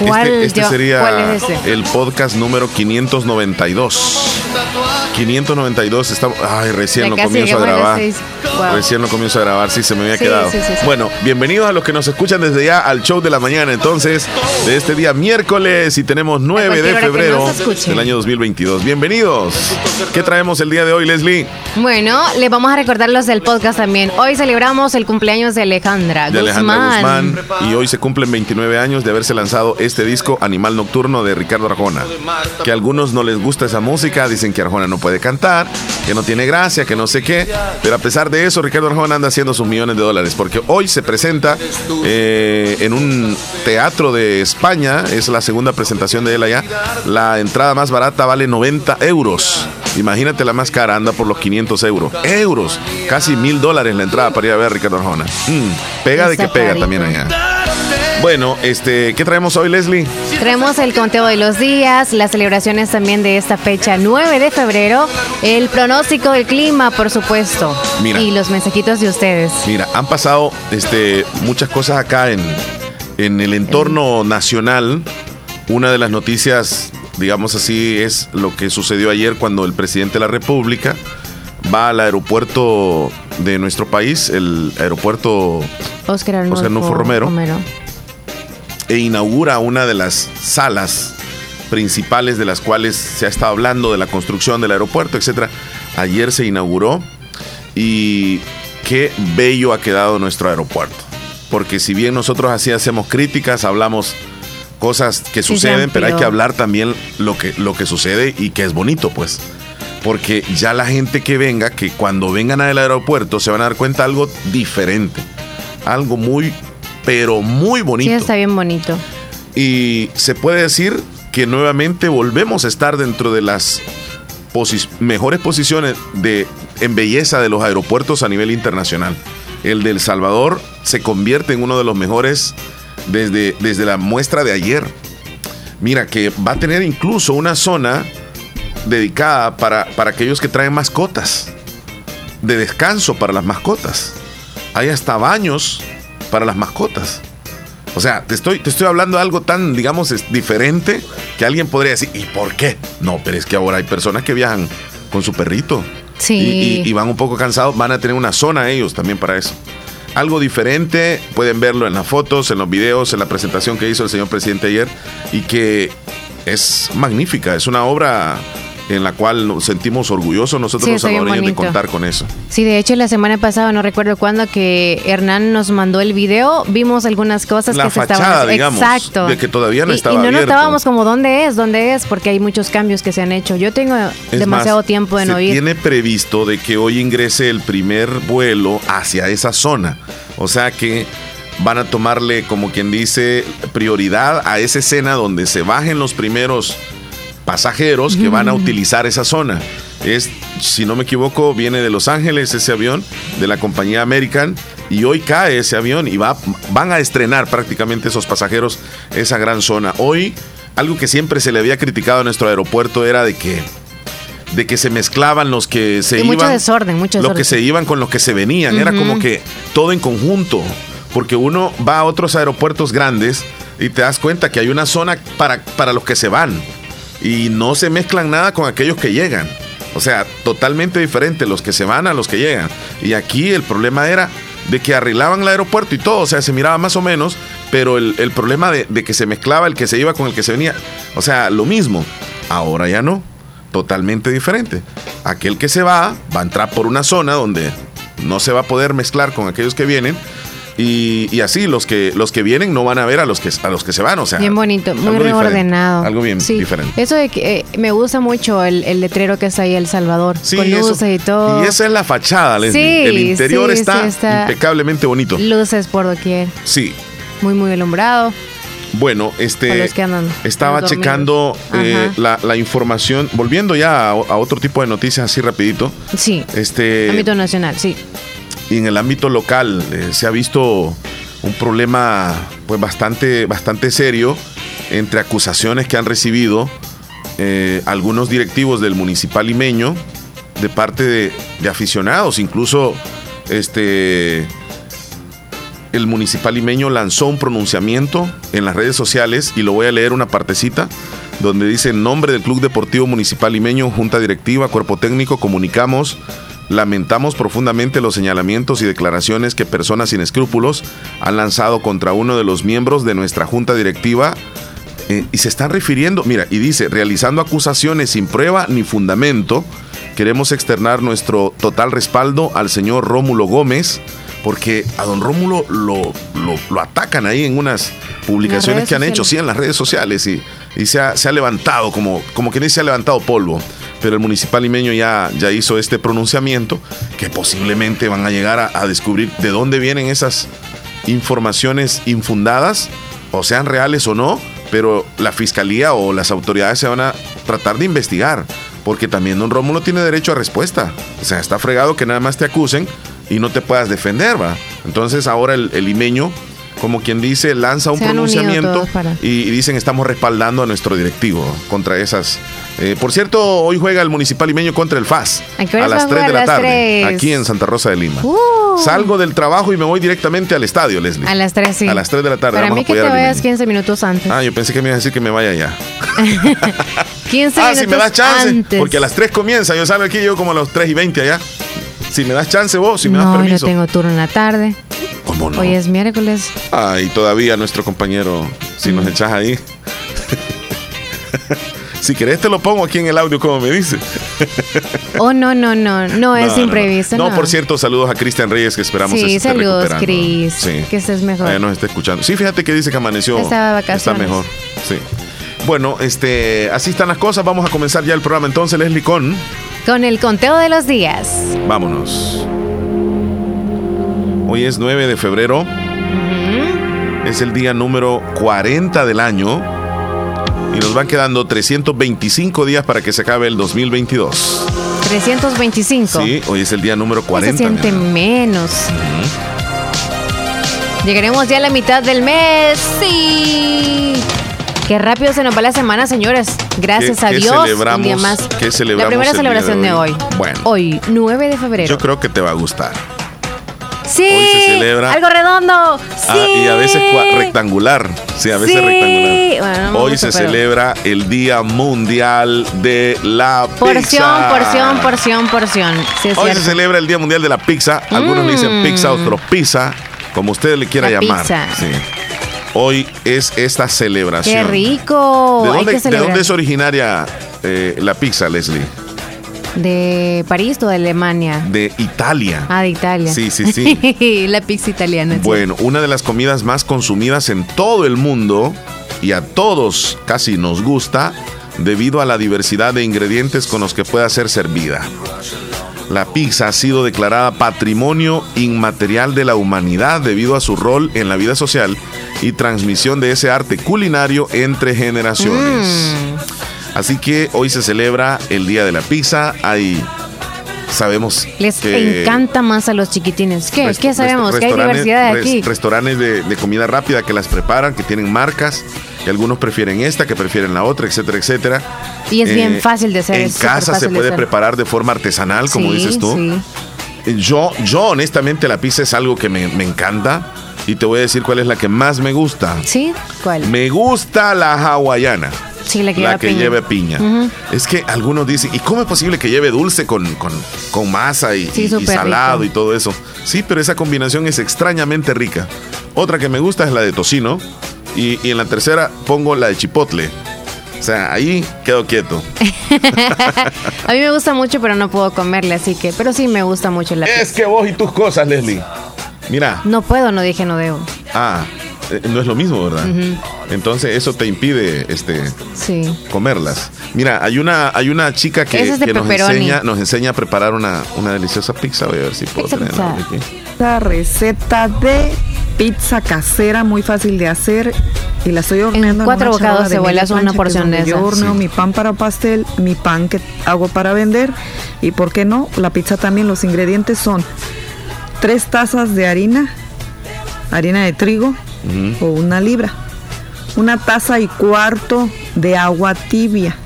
¿Cuál, este, este yo- sería cuál es ese? el podcast número 592. 592, estamos, ay, recién Ya lo comienzo a grabar. Wow. Recién lo comienzo a grabar, sí, se me había Sí, quedado. sí, sí, sí. Bueno, bienvenidos a los que nos escuchan desde ya al show de la mañana, entonces, de este día miércoles y tenemos 9 de febrero del año 2022. Bienvenidos. ¿Qué traemos el día de hoy, Leslie? Bueno, le vamos a recordar los del podcast también. Hoy celebramos el cumpleaños de Alejandra de Alejandra Guzmán. Guzmán y hoy se cumplen 29 años de haberse lanzado este disco Animal Nocturno de Ricardo Arjona. Que a algunos no les gusta esa música, dicen que Arjona no puede cantar, que no tiene gracia, que no sé qué, pero a pesar de eso Ricardo Arjona anda haciendo sus millones de dólares porque hoy se presenta eh, en un teatro de España, es la segunda presentación de él allá, la entrada más barata vale 90 euros. Imagínate la más cara, anda por los 500 euros. Euros, casi mil dólares la entrada para ir a ver a Ricardo Arjona. Mm, pega de que pega también allá. Bueno, este, ¿qué traemos hoy, Leslie? Traemos el conteo de los días, las celebraciones también de esta fecha 9 de febrero, el pronóstico del clima, por supuesto, Mira. y los mensajitos de ustedes. Mira, han pasado este, muchas cosas acá en, en el entorno nacional. Una de las noticias, digamos así, es lo que sucedió ayer cuando el presidente de la República va al aeropuerto de nuestro país, el aeropuerto Oscar Arnulfo, Oscar Arnulfo Romero. E inaugura una de las salas principales de las cuales se ha estado hablando de la construcción del aeropuerto, etcétera. Ayer se inauguró y qué bello ha quedado nuestro aeropuerto. Porque si bien nosotros así hacemos críticas, hablamos cosas que suceden, pero hay que hablar también lo que, lo que sucede y que es bonito, pues. Porque ya la gente que venga, que cuando vengan al aeropuerto se van a dar cuenta algo diferente. Algo muy, pero muy bonito. Sí, está bien bonito. Y se puede decir que nuevamente volvemos a estar dentro de las posi- mejores posiciones de, en belleza de los aeropuertos a nivel internacional. El de El Salvador se convierte en uno de los mejores desde, desde la muestra de ayer. Mira, que va a tener incluso una zona dedicada para, para aquellos que traen mascotas, de descanso para las mascotas. Hay hasta baños para las mascotas. O sea, te estoy, te estoy hablando de algo tan, digamos, es diferente que alguien podría decir, ¿y por qué? No, pero es que ahora hay personas que viajan con su perrito. Sí. Y, y- y van un poco cansados, van a tener una zona ellos también para eso. Algo diferente, pueden verlo en las fotos, en los videos, en la presentación que hizo el señor presidente ayer y que es magnífica, es una obra en la cual nos sentimos orgullosos nosotros Sí, los salvadoreños de contar con eso. Sí, de hecho la semana pasada, no recuerdo cuándo, que Hernán nos mandó el video, vimos algunas cosas La que se estaban... digamos, Exacto. de que todavía no Y- estaba Y no abierto. notábamos como dónde es, dónde es, porque hay muchos cambios que se han hecho. Yo tengo Es demasiado más, tiempo de no ir. tiene previsto de que hoy ingrese el primer vuelo hacia esa zona. O sea que van a tomarle, como quien dice, prioridad a esa escena donde se bajen los primeros pasajeros que van a utilizar esa zona. Es, si no me equivoco, viene de Los Ángeles ese avión de la compañía American y hoy cae ese avión y va, van a estrenar prácticamente esos pasajeros esa gran zona. Hoy, algo que siempre se le había criticado a nuestro aeropuerto era de que de que se mezclaban los que se Y iban mucho desorden, mucho los que se iban con los que se venían. Era como que todo en conjunto porque uno va a otros aeropuertos grandes y te das cuenta que hay una zona para, para los que se van y no se mezclan nada con aquellos que llegan. O sea totalmente diferente los que se van a los que llegan. Y aquí el problema era de que arreglaban el aeropuerto y todo, o sea, se miraba más o menos, pero el, problema de que se mezclaba el que se iba con el que se venía, o sea, lo mismo, ahora ya no, totalmente diferente. Aquel que se va va a entrar por una zona donde no se va a poder mezclar con aquellos que vienen y, y así los que los que vienen no van a ver a los que a los que se van, o sea, Bien bonito, muy reordenado. algo bien Sí. diferente. Eso de que eh, me gusta mucho el, el letrero que está ahí El Salvador, Sí, con eso- luces y todo. Y esa es la fachada, Leslie. Sí, El interior sí, está, impecablemente bonito. Luces por doquier, Sí. muy muy alumbrado. Bueno, este los que andan estaba checando eh, la, la información, volviendo ya a, a otro tipo de noticias así rapidito. Sí, Este ámbito nacional, sí. Y en el ámbito local eh, se ha visto un problema pues bastante bastante serio entre acusaciones que han recibido eh, algunos directivos del municipal limeño de parte de, aficionados. Incluso este el municipal limeño lanzó un pronunciamiento en las redes sociales y lo voy a leer una partecita donde dice en nombre del Club Deportivo Municipal Limeño, Junta Directiva, Cuerpo Técnico, comunicamos, lamentamos profundamente los señalamientos y declaraciones que personas sin escrúpulos han lanzado contra uno de los miembros de nuestra Junta Directiva eh, y se están refiriendo, mira, y dice, realizando acusaciones sin prueba ni fundamento, queremos externar nuestro total respaldo al señor Rómulo Gómez, porque a don Rómulo lo, lo, atacan ahí en unas publicaciones que han hecho, sí, en las redes sociales, y, y se, ha, se, ha, levantado, como, como que dice, se ha levantado polvo. Pero el municipal limeño ya, ya hizo este pronunciamiento, que posiblemente van a llegar a, a descubrir de dónde vienen esas informaciones infundadas, o sean reales o no, pero la fiscalía o las autoridades se van a tratar de investigar, porque también don Rómulo tiene derecho a respuesta. O sea, está fregado que nada más te acusen y no te puedas defender, ¿va? Entonces ahora el, el limeño como quien dice, lanza un pronunciamiento y, dicen estamos respaldando a nuestro directivo contra esas. Eh, por cierto, hoy juega el Municipal Limeño contra el FAS a, las 3 de la tarde, aquí en Santa Rosa de Lima. Uh. Salgo del trabajo y me voy directamente al estadio, Leslie. A las 3, sí. A las 3 de la tarde. Para mí que te vayas 15 minutos antes. Ah, yo pensé que me iba a decir que me vaya ya. 15 ah, si me das chance, porque a las 3 comienza, yo salgo aquí yo como a las 3 y 20 allá. Si me das chance vos, si me das permiso. No, yo tengo turno en la tarde. ¿Cómo no? Hoy es miércoles. Ay, todavía nuestro compañero, si nos mm. echas ahí. si querés te lo pongo aquí en el audio como me dice. oh, no, no, no, no, es imprevisto. No, por cierto, saludos a Cristian Reyes que esperamos sí, saludos, Cris. Sí. Que estés mejor. Allá nos está escuchando. Sí, fíjate que dice que amaneció. Está Está mejor. Sí. Bueno, este, así están las cosas. Vamos a comenzar ya el programa entonces, Leslie, con... Con el conteo de los días. Vámonos. Hoy es 9 de febrero. Es el día número 40 del año. Y nos van quedando 325 días para que se acabe el 2022. 325. Sí, hoy es el día número 40. Se siente menos. Llegaremos ya a la mitad del mes. Sí. Qué rápido se nos va la semana, señores. Gracias a Dios. Celebramos, más. ¿Qué celebramos? La primera celebración de hoy. Bueno. Hoy, 9 de febrero. Yo creo que te va a gustar. Sí. Hoy se celebra. Algo redondo. Sí. Ah, y a veces rectangular. Sí, a veces rectangular. Hoy se celebra el Día Mundial de la Porción, Pizza. Porción, porción, porción, porción. Hoy se celebra el Día Mundial de la Pizza. Algunos le dicen pizza, mm. otros pizza, como usted le quiera llamar. Pizza. Sí. Hoy es esta celebración. ¡Qué rico! ¿De dónde, es originaria eh, la pizza, Leslie? ¿De París o de Alemania? De Italia. Ah, de Italia. Sí, sí, sí. la pizza italiana. Bueno, una de las comidas más consumidas en todo el mundo y a todos casi nos gusta debido a la diversidad de ingredientes con los que puede ser servida. La pizza ha sido declarada patrimonio inmaterial de la humanidad debido a su rol en la vida social y transmisión de ese arte culinario entre generaciones. Mm. Así que hoy se celebra el Día de la Pizza. Hay sabemos les encanta más a los chiquitines. ¿Qué? ¿Qué sabemos? ¿Qué hay diversidad aquí? Restaurantes de, de, comida rápida que las preparan, que tienen marcas, que algunos prefieren esta, que prefieren la otra, etcétera, etcétera. Y es bien eh, fácil de hacer. En casa se puede preparar de forma artesanal, como dices tú. Sí. Yo, yo honestamente la pizza es algo que me, me encanta. Y te voy a decir cuál es la que más me gusta. ¿Sí? ¿Cuál? Me gusta la hawaiana. Sí, la que la que piña. lleve piña. Es que algunos dicen, ¿y cómo es posible que lleve dulce con, con, masa y, salado y todo eso? Sí, pero esa combinación es extrañamente rica. Otra que me gusta es la de tocino. Y, y en la tercera pongo la de chipotle. O sea, ahí quedo quieto. a mí me gusta mucho, pero no puedo comerle, así que. Pero sí me gusta mucho la Es que vos y tus cosas, Leslie. Mira. No puedo, no dije no debo. Ah, eh, no es lo mismo, ¿verdad? Entonces eso te impide este comerlas. Mira, hay una hay una chica que, nos enseña nos enseña a preparar una, una deliciosa pizza. Voy a ver si puedo tenerla aquí. La receta de pizza casera muy fácil de hacer y la estoy horneando en cuatro bocados de cebollas una porción de Yo horneo mi pan para pastel, mi pan que hago para vender y por qué no, la pizza también los ingredientes son tres tazas de harina, harina de trigo o una libra, una taza y cuarto de agua tibia.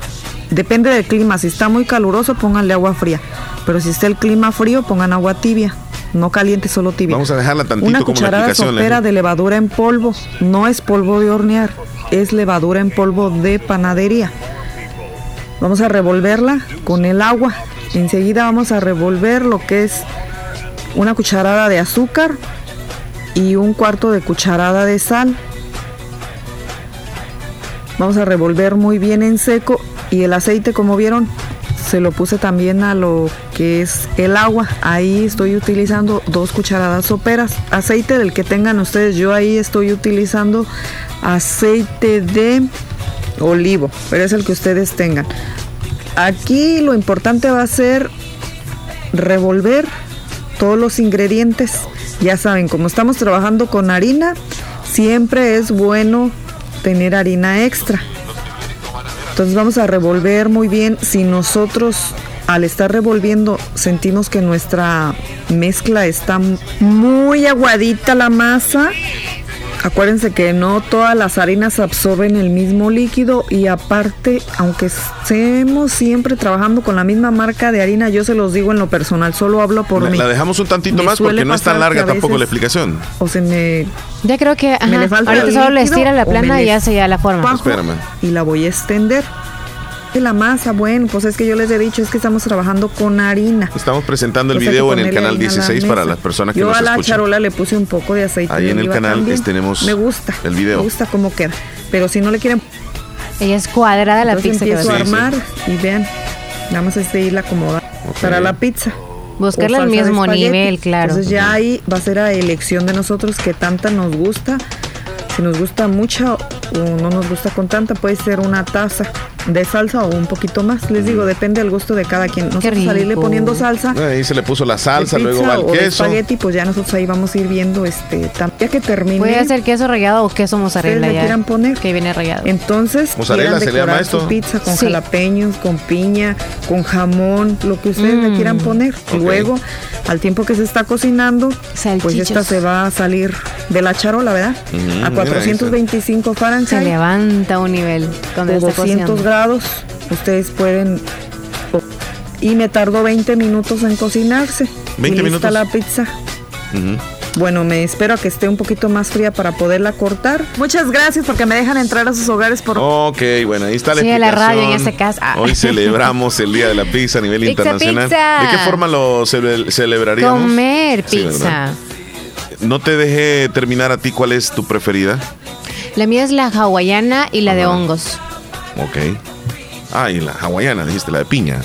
Depende del clima, si está muy caluroso pónganle agua fría, pero si está el clima frío pongan agua tibia. No caliente, solo tibia. Vamos a dejarla tantito Una como cucharada sopera de levadura en polvo. No es polvo de hornear, es levadura en polvo de panadería. Vamos a revolverla con el agua. Enseguida vamos a revolver lo que es una cucharada de azúcar y un cuarto de cucharada de sal. Vamos a revolver muy bien en seco y el aceite, como vieron, se lo puse también a lo que es el agua. Ahí estoy utilizando dos cucharadas soperas. Aceite del que tengan ustedes. Yo ahí estoy utilizando aceite de olivo, pero es el que ustedes tengan. Aquí lo importante va a ser revolver todos los ingredientes. Ya saben, como estamos trabajando con harina, siempre es bueno tener harina extra. Entonces vamos a revolver muy bien. Si nosotros al estar revolviendo sentimos que nuestra mezcla está muy aguadita la masa, acuérdense que no todas las harinas absorben el mismo líquido y aparte, aunque estemos siempre trabajando con la misma marca de harina, yo se los digo en lo personal, solo hablo por La, mí. la dejamos un tantito Me más porque no es tan larga tampoco la explicación. O se me Ya creo que ajá, me le falta ahorita solo le estira la plana y ya se ya la forma. Espérame. y la voy a extender. La masa, bueno, pues es que yo les he dicho, es que estamos trabajando con harina. Estamos presentando el Pues video en el canal harina a la 16 para las personas que Yo nos a la escuchan. charola le puse un poco de aceite Ahí de en el canal también. tenemos Me gusta. el video. Me gusta cómo queda. Pero si no le quieren, Ella es cuadrada la entonces pizza que va a empiezo a. Sí, armar y vean, nada más es de irla acomodando para la pizza. Salsa de mismo nivel, claro. Entonces ya ahí va a ser a elección de nosotros que tanta nos gusta. Si nos gusta mucha o no nos gusta con tanta, puede ser una taza de salsa o un poquito más. Les digo, depende del gusto de cada quien. Nosotros salirle poniendo salsa. Ahí se le puso la salsa, luego va el o queso. espagueti, pues ya nosotros ahí vamos a ir viendo este ya que termine. Puede ser queso rallado o queso mozzarella le quieran poner. Que viene rallado. Entonces, Mozzarella quieran se le llama decorar esto. su pizza con Sí. jalapeños, con piña, con jamón, lo que ustedes le Mm. quieran poner. Ok. Luego, al tiempo que se está cocinando, pues esta se va a salir de la charola, ¿verdad? Ujú, a mira 425 Se Fahrenheit levanta un nivel cuando o está 200 cocinando. Grados. Ustedes pueden y me tardó 20 minutos en cocinarse. 20 y lista minutos. la pizza. Ujú. Bueno, me espero a que esté un poquito más fría para poderla cortar. Muchas gracias porque me dejan entrar a sus hogares por Ok, bueno, ahí está la Sí, a la radio en explicación. este caso. Ah. Hoy celebramos el Día de la Pizza a nivel Pizza, internacional. pizza. ¿De qué forma lo cele- celebraríamos? Comer Sí, pizza. ¿verdad? no te dejé terminar a ti cuál es tu preferida. la mía es la hawaiana y la de Ajá. hongos. Ok. Ah, y la hawaiana, dijiste, la de piña.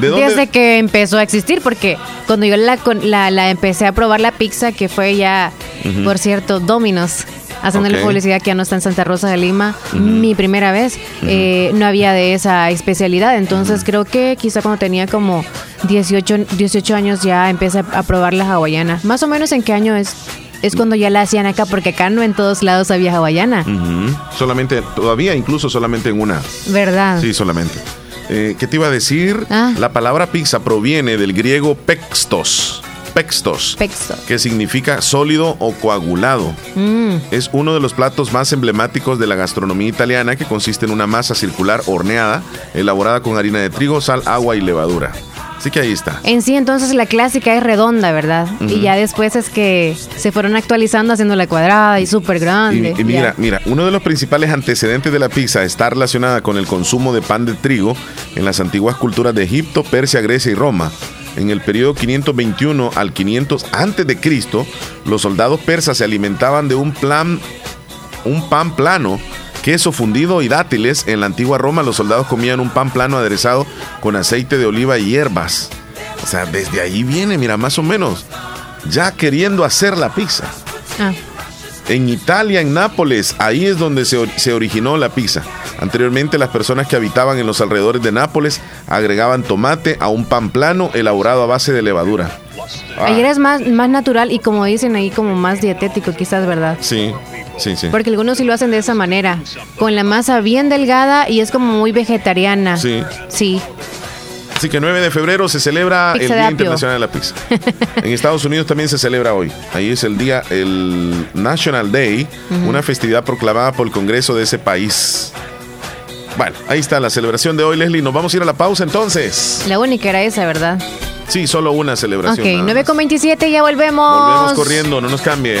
¿De dónde? Desde que empezó a existir, porque cuando yo la, la, la empecé a probar la pizza, que fue ya, por cierto, Dominos, haciéndole Ok. publicidad que ya no está en Santa Rosa de Lima, mi primera vez, eh, no había de esa especialidad. Entonces creo que quizá cuando tenía como 18, 18 años ya empecé a, a probar la hawaiana. Más o menos en qué año es. Es cuando ya la hacían acá, porque acá no en todos lados había hawaiana. Solamente, todavía incluso solamente en una. ¿verdad? Sí, solamente. Eh, ¿Qué te iba a decir? Ah. La palabra pizza proviene del griego pextos. Pextos. Pexto. que significa sólido o coagulado. Mm, Es uno de los platos más emblemáticos de la gastronomía italiana que consiste en una masa circular horneada, elaborada con harina de trigo, sal, agua y levadura. Así que ahí está. En sí, entonces la clásica es redonda, ¿verdad? Y ya después es que se fueron actualizando haciendo la cuadrada y súper Y, grande. y mira, ya. mira, uno de los principales antecedentes de la pizza está relacionada con el consumo de pan de trigo en las antiguas culturas de Egipto, Persia, Grecia y Roma. En el periodo 521 al 500 antes de Cristo, los soldados persas se alimentaban de un plan, un pan plano, queso fundido y dátiles. En la antigua Roma, los soldados comían un pan plano aderezado con aceite de oliva y hierbas. O sea, desde ahí viene, mira, más o menos, ya queriendo hacer la pizza. Ah, En Italia, en Nápoles, ahí es donde se, or- se originó la pizza. Anteriormente, las personas que habitaban en los alrededores de Nápoles agregaban tomate a un pan plano elaborado a base de levadura. Ah, Ayer es más, más natural y como dicen ahí, como más dietético, quizás, ¿verdad? Sí, sí, sí. Porque algunos sí lo hacen de esa manera, con la masa bien delgada y es como muy vegetariana. Sí. Sí. Así que 9 de febrero se celebra Pizza el Día. Internacional de la Pizza. en Estados Unidos también se celebra hoy. Ahí es el día, el National Day, una festividad proclamada por el Congreso de ese país. Bueno, ahí está la celebración de hoy, Leslie. Nos vamos a ir a la pausa entonces. La única era esa, ¿verdad? Sí, solo una celebración. Ok, 9 con 27, ya volvemos. Volvemos corriendo, no nos cambie.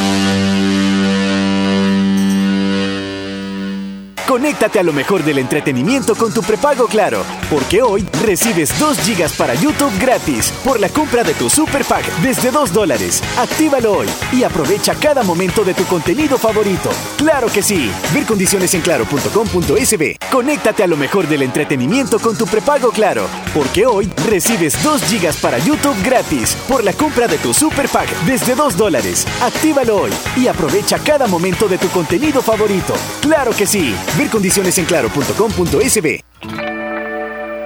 Conéctate a lo mejor del entretenimiento con tu prepago Claro, porque hoy recibes 2 gigas para YouTube gratis por la compra de tu Super desde 2 dólares. Actívalo hoy y aprovecha cada momento de tu contenido favorito. ¡Claro que sí! Ver condiciones en claro.com.sb. Conéctate a lo mejor del entretenimiento con tu prepago Claro, porque hoy recibes 2 gigas para YouTube gratis por la compra de tu Super desde 2 dólares. Actívalo hoy y aprovecha cada momento de tu contenido favorito. ¡Claro que sí! Condiciones en.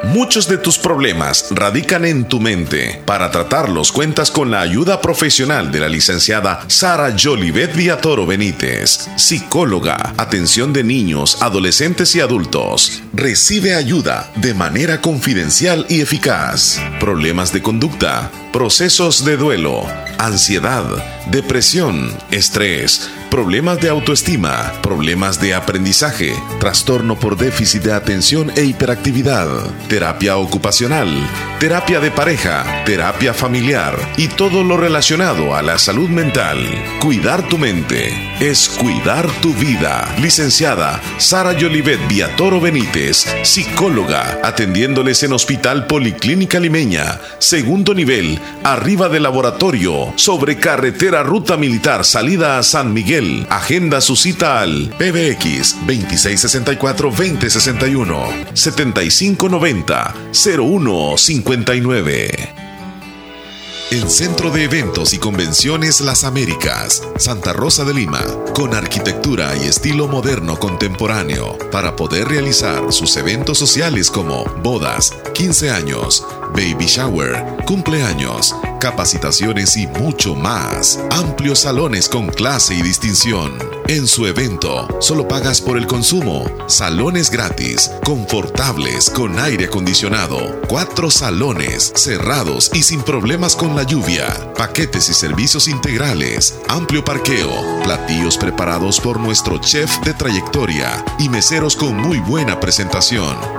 Muchos de tus problemas radican en tu mente. Para tratarlos cuentas con la ayuda profesional de la licenciada Sara Jolivet Villatoro Benítez, psicóloga, atención de niños, adolescentes y adultos. Recibe ayuda de manera confidencial y eficaz. Problemas de conducta, procesos de duelo, ansiedad, depresión, estrés, problemas de autoestima, problemas de aprendizaje, trastorno por déficit de atención e hiperactividad, terapia ocupacional, terapia de pareja, terapia familiar y todo lo relacionado a la salud mental. Cuidar tu mente es cuidar tu vida. Licenciada Sara Yolivet Viatoro Benítez, psicóloga, atendiéndoles en Hospital Policlínica Limeña, segundo nivel, arriba del laboratorio, sobre carretera Ruta Militar, salida a San Miguel. Agenda su cita al PBX 2664-2061 7590-0159. El Centro de Eventos y Convenciones Las Américas, Santa Rosa de Lima, con arquitectura y estilo moderno contemporáneo, para poder realizar sus eventos sociales como bodas, 15 años, baby shower, cumpleaños, capacitaciones y mucho más. Amplios salones con clase y distinción. En su evento, solo pagas por el consumo. Salones gratis, confortables, con aire acondicionado. Cuatro salones, cerrados y sin problemas con la lluvia. Paquetes y servicios integrales. Amplio parqueo. Platillos preparados por nuestro chef de trayectoria. Y meseros con muy buena presentación.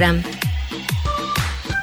Instagram.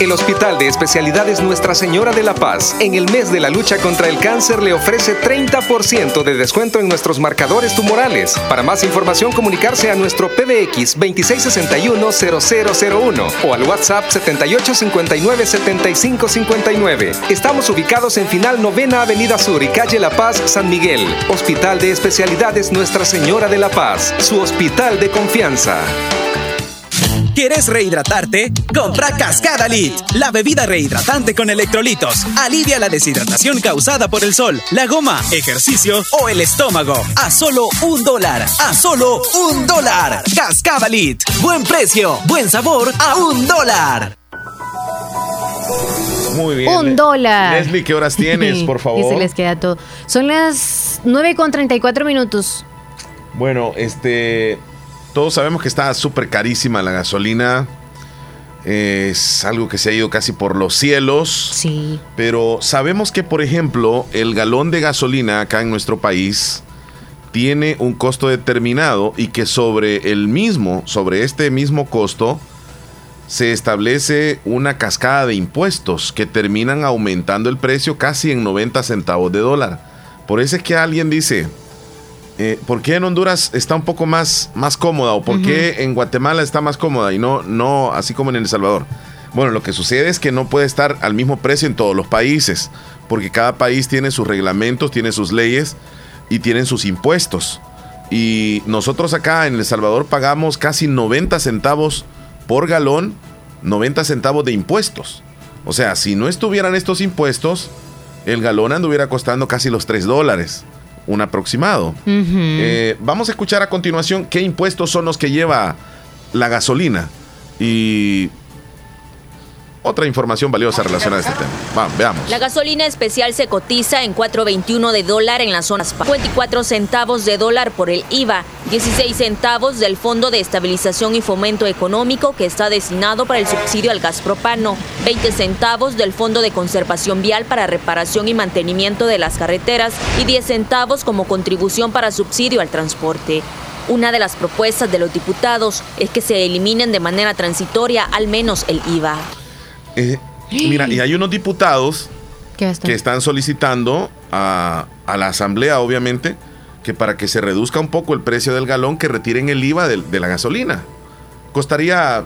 El Hospital de Especialidades Nuestra Señora de la Paz, en el mes de la lucha contra el cáncer, le ofrece 30% de descuento en nuestros marcadores tumorales. Para más información, comunicarse a nuestro PBX 2661-0001 o al WhatsApp 7859-7559. Estamos ubicados en Final Novena Avenida Sur y Calle La Paz, San Miguel. Hospital de Especialidades Nuestra Señora de la Paz, su hospital de confianza. ¿Quieres rehidratarte? Compra Cascada Lit, la bebida rehidratante con electrolitos. Alivia la deshidratación causada por el sol, la goma, ejercicio o el estómago. A solo un dólar. A solo un dólar. Cascada Lit. Buen precio, buen sabor a un dólar. Muy bien. Un dólar. Leslie, ¿qué horas tienes, por favor? Y se les queda todo. Son las 9 con 34 minutos. Bueno, este. Todos sabemos que está súper carísima la gasolina. Es algo que se ha ido casi por los cielos. Sí. Pero sabemos que, por ejemplo, el galón de gasolina acá en nuestro país tiene un costo determinado y que sobre el mismo, sobre este mismo costo, se establece una cascada de impuestos que terminan aumentando el precio casi en 90 centavos de dólar. Por eso es que alguien dice, eh, ¿por qué en Honduras está un poco más, más cómoda o por qué en Guatemala está más cómoda y no, no así como en El Salvador? Bueno, lo que sucede es que no puede estar al mismo precio en todos los países, porque cada país tiene sus reglamentos, tiene sus leyes y tienen sus impuestos. Y nosotros acá en El Salvador pagamos casi 90 centavos por galón, 90 centavos de impuestos. O sea, si no estuvieran estos impuestos, el galón anduviera costando casi los 3 dólares un aproximado. Eh, vamos a escuchar a continuación qué impuestos son los que lleva la gasolina y otra información valiosa relacionada a este tema. Vamos, veamos. La gasolina especial se cotiza en 4.21 de dólar en las zonas 54 centavos de dólar por el IVA, 16 centavos del Fondo de Estabilización y Fomento Económico que está destinado para el subsidio al gas propano, 20 centavos del Fondo de Conservación Vial para reparación y mantenimiento de las carreteras y 10 centavos como contribución para subsidio al transporte. Una de las propuestas de los diputados es que se eliminen de manera transitoria al menos el IVA. Eh, mira, y hay unos diputados que están solicitando a, la Asamblea, obviamente, que para que se reduzca un poco el precio del galón, que retiren el IVA de, la gasolina. Costaría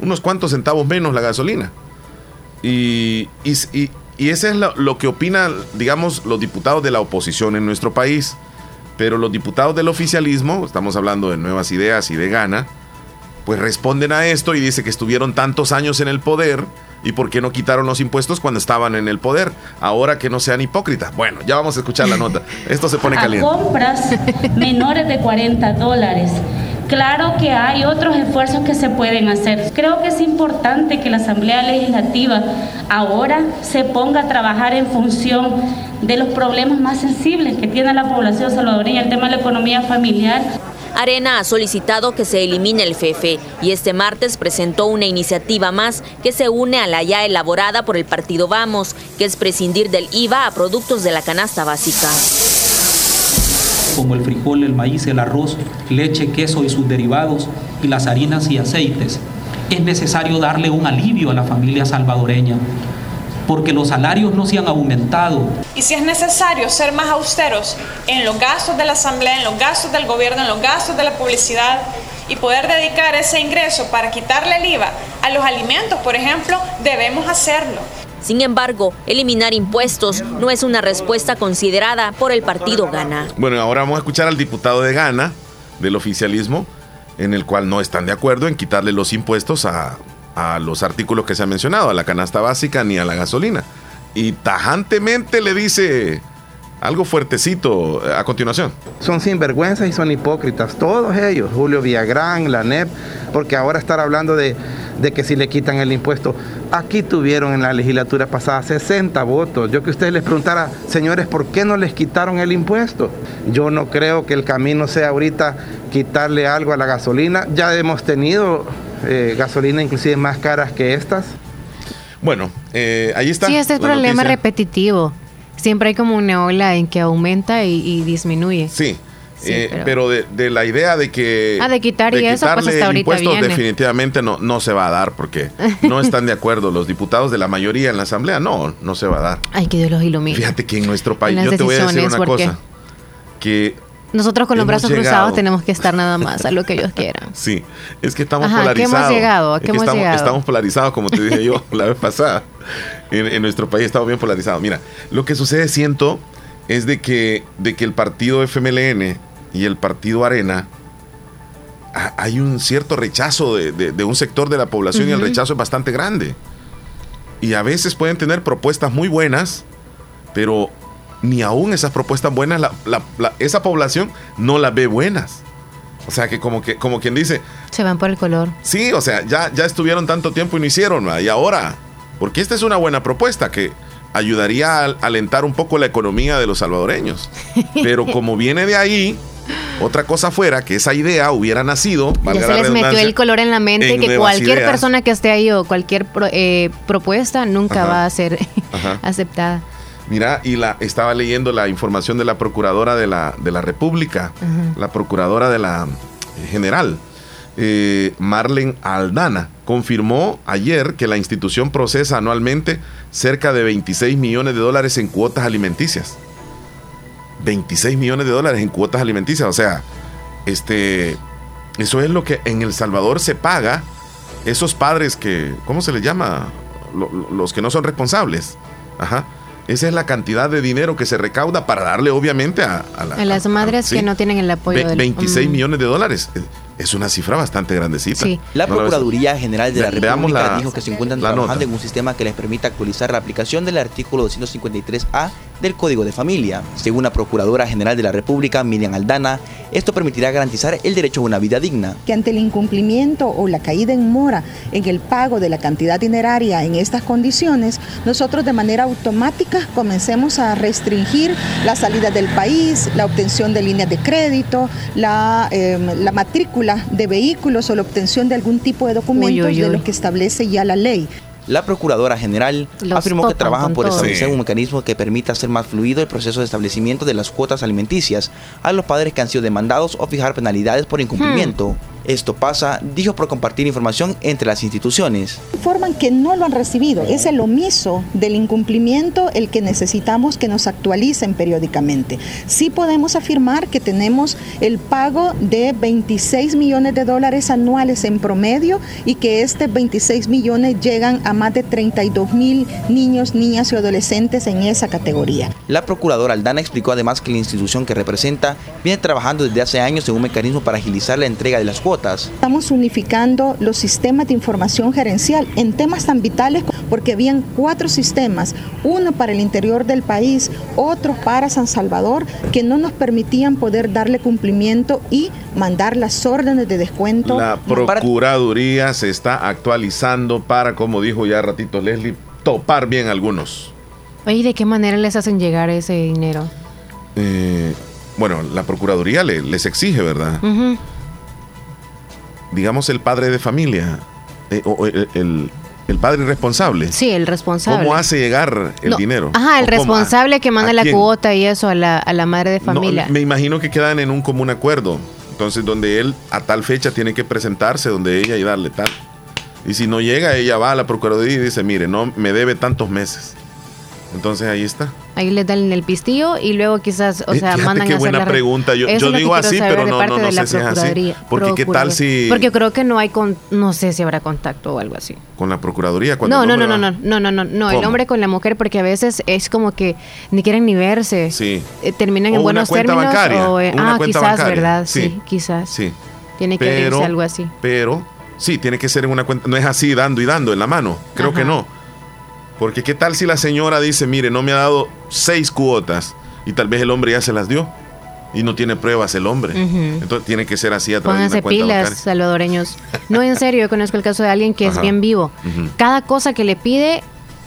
unos cuantos centavos menos la gasolina. Y, y, ese es lo, lo, que opinan, digamos, los diputados de la oposición en nuestro país. Pero los diputados del oficialismo, estamos hablando de nuevas ideas y de gana, pues responden a esto y dice que estuvieron tantos años en el poder y por qué no quitaron los impuestos cuando estaban en el poder. Ahora que no sean hipócritas. Bueno, ya vamos a escuchar la nota. Esto se pone caliente. compras menores de 40 dólares. Claro que hay otros esfuerzos que se pueden hacer. Creo que es importante que la Asamblea Legislativa ahora se ponga a trabajar en función de los problemas más sensibles que tiene la población salvadoreña, el tema de la economía familiar. Arena ha solicitado que se elimine el FEFE y este martes presentó una iniciativa más que se une a la ya elaborada por el partido Vamos, que es prescindir del IVA a productos de la canasta básica. Como el frijol, el maíz, el arroz, leche, queso y sus derivados, y las harinas y aceites. Es necesario darle un alivio a la familia salvadoreña porque los salarios no se han aumentado. Y si es necesario ser más austeros en los gastos de la Asamblea, en los gastos del gobierno, en los gastos de la publicidad y poder dedicar ese ingreso para quitarle el IVA a los alimentos, por ejemplo, debemos hacerlo. Sin embargo, eliminar impuestos no es una respuesta considerada por el partido Gana. Bueno, ahora vamos a escuchar al diputado de Gana del oficialismo, en el cual no están de acuerdo en quitarle los impuestos a, a los artículos que se han mencionado, a la canasta básica ni a la gasolina. Y tajantemente le dice algo fuertecito a continuación. Son sinvergüenzas y son hipócritas, todos ellos, Julio Villagrán, la NEP, porque ahora estar hablando de, de, que si le quitan el impuesto, aquí tuvieron en la legislatura pasada 60 votos. Yo que ustedes les preguntara, señores, ¿por qué no les quitaron el impuesto? Yo no creo que el camino sea ahorita quitarle algo a la gasolina. Ya hemos tenido eh, gasolina inclusive más caras que estas. Bueno, eh, ahí está. Sí, este es problema noticia. repetitivo. Siempre hay como una ola en que aumenta y, y disminuye. Sí. Sí, eh, pero, pero de, de, la idea de que ah, de quitar y eso pues hasta ahorita viene. definitivamente no, no se va a dar porque no están de acuerdo los diputados de la mayoría en la asamblea no no se va a dar ay que Dios los ilumine fíjate que en nuestro país yo te voy a decir una cosa que nosotros con los brazos llegado. cruzados tenemos que estar nada más a lo que ellos quieran. Sí, es que estamos Ajá, polarizados. ¿qué hemos llegado? ¿A qué es que hemos estamos, llegado? estamos polarizados, como te dije yo la vez pasada. En, en, nuestro país estamos bien polarizados. Mira, lo que sucede, siento, es de que, de que el partido FMLN y el partido Arena hay un cierto rechazo de, de, de un sector de la población uh -huh. y el rechazo es bastante grande. Y a veces pueden tener propuestas muy buenas, pero ni aún esas propuestas buenas, la, la, la, esa población no las ve buenas. O sea que como que como quien dice. Se van por el color. Sí, o sea, ya, ya estuvieron tanto tiempo y no hicieron, ¿va? y ahora. Porque esta es una buena propuesta que ayudaría a alentar un poco la economía de los salvadoreños. Pero como viene de ahí, otra cosa fuera que esa idea hubiera nacido. Ya se les metió el color en la mente en que cualquier ideas. persona que esté ahí o cualquier pro, eh, propuesta nunca Ajá. va a ser aceptada. Mira, y la estaba leyendo la información de la procuradora de la, de la República, uh -huh. la procuradora de la eh, general, eh, Marlen Aldana, confirmó ayer que la institución procesa anualmente cerca de 26 millones de dólares en cuotas alimenticias. 26 millones de dólares en cuotas alimenticias, o sea, este, eso es lo que en El Salvador se paga esos padres que, ¿cómo se les llama? Los que no son responsables. Ajá esa es la cantidad de dinero que se recauda para darle, obviamente, a, a, la, a las madres a, ¿sí? que no tienen el apoyo. Ve, del... 26 mm. millones de dólares. Es una cifra bastante grandecita. Sí. La ¿No Procuraduría General de la República la, dijo que se encuentran trabajando nota. en un sistema que les permita actualizar la aplicación del artículo 253A del Código de Familia. Según la Procuradora General de la República, Miriam Aldana, esto permitirá garantizar el derecho a una vida digna. Que ante el incumplimiento o la caída en mora en el pago de la cantidad dineraria en estas condiciones, nosotros de manera automática comencemos a restringir la salida del país, la obtención de líneas de crédito, la, eh, la matrícula de vehículos o la obtención de algún tipo de documentos uy, uy, uy. de lo que establece ya la ley. La Procuradora General Los afirmó que trabajan por establecer sí. un mecanismo que permita hacer más fluido el proceso de establecimiento de las cuotas alimenticias a los padres que han sido demandados o fijar penalidades por incumplimiento. Hmm. Esto pasa, dijo, por compartir información entre las instituciones. Informan que no lo han recibido. Es el omiso del incumplimiento el que necesitamos que nos actualicen periódicamente. Sí podemos afirmar que tenemos el pago de 26 millones de dólares anuales en promedio y que este 26 millones llegan a más de 32 mil niños, niñas y adolescentes en esa categoría. La procuradora Aldana explicó además que la institución que representa viene trabajando desde hace años en un mecanismo para agilizar la entrega de las cuotas cuotas. Estamos unificando los sistemas de información gerencial en temas tan vitales porque habían cuatro sistemas, uno para el interior del país, otro para San Salvador, que no nos permitían poder darle cumplimiento y mandar las órdenes de descuento. La Procuraduría se está actualizando para, como dijo ya ratito Leslie, topar bien algunos. Oye, ¿de qué manera les hacen llegar ese dinero? Eh, bueno, la Procuraduría le, les exige, ¿verdad? Uh -huh digamos, el padre de familia, eh, o el, el, el, padre responsable. Sí, el responsable. ¿Cómo hace llegar el no. dinero? Ajá, el responsable que manda la cuota y eso a la, a la madre de familia. No, me imagino que quedan en un común acuerdo. Entonces, donde él a tal fecha tiene que presentarse, donde ella y darle tal. Y si no llega, ella va a la Procuraduría y dice, mire, no me debe tantos meses. Entonces ahí está. Ahí le dan el pistillo y luego quizás, o Eh, sea, fíjate mandan qué a hacer buena la re- pregunta. Yo- yo digo así, pero no- no- no sé si es así. Porque qué tal si- Porque creo que no hay con, no sé si habrá contacto o algo así. Con la Procuraduría. Cuando No, no, no, no, no, no, no, no, no, el hombre con la mujer porque a veces es como que ni quieren ni verse. Sí. Eh, terminan O en buenos términos bancaria, o eh, ah, quizás, bancaria. ¿verdad? Sí, Sí. quizás. Sí. Tiene que Pero- irse algo así. Pero, sí, tiene que ser en una cuenta. No es así dando y dando en la mano. Creo Ajá. que no. Porque qué tal si la señora dice, mire, no me ha dado seis cuotas y tal vez el hombre ya se las dio y no tiene pruebas el hombre. Entonces tiene que ser así a través Pónganse de una cuenta pilas, bancaria. salvadoreños. No, en serio, yo conozco el caso de alguien que es bien vivo. Cada cosa que le pide,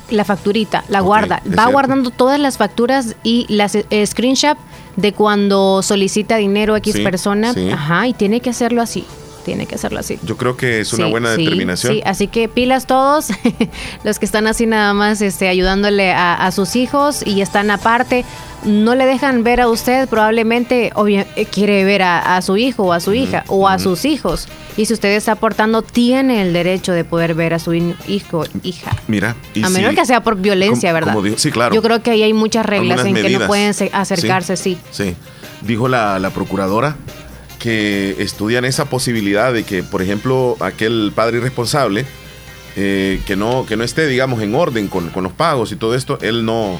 la facturita, la guarda. Va cierto. guardando todas las facturas y las eh, screenshot de cuando solicita dinero a X Sí, persona. sí. Ajá, y tiene que hacerlo así. Tiene que hacerlo así. Yo creo que es una Sí, buena sí, determinación. Sí, así que pilas todos, los que están así nada más este, ayudándole a, a sus hijos y están aparte, no le dejan ver a usted, probablemente eh, quiere ver a, a su hijo o a su hija o a sus hijos. Y si usted está aportando, tiene el derecho de poder ver a su hijo hija. Mira, y a si- menos que sea por violencia, como- ¿verdad? como dijo- sí, claro. Yo creo que ahí hay muchas reglas en que no pueden se- acercarse, sí. Sí. Dijo la, la procuradora que estudian esa posibilidad de que, por ejemplo, aquel padre irresponsable eh, que, no, que no esté, digamos, en orden con, con los pagos y todo esto, él no,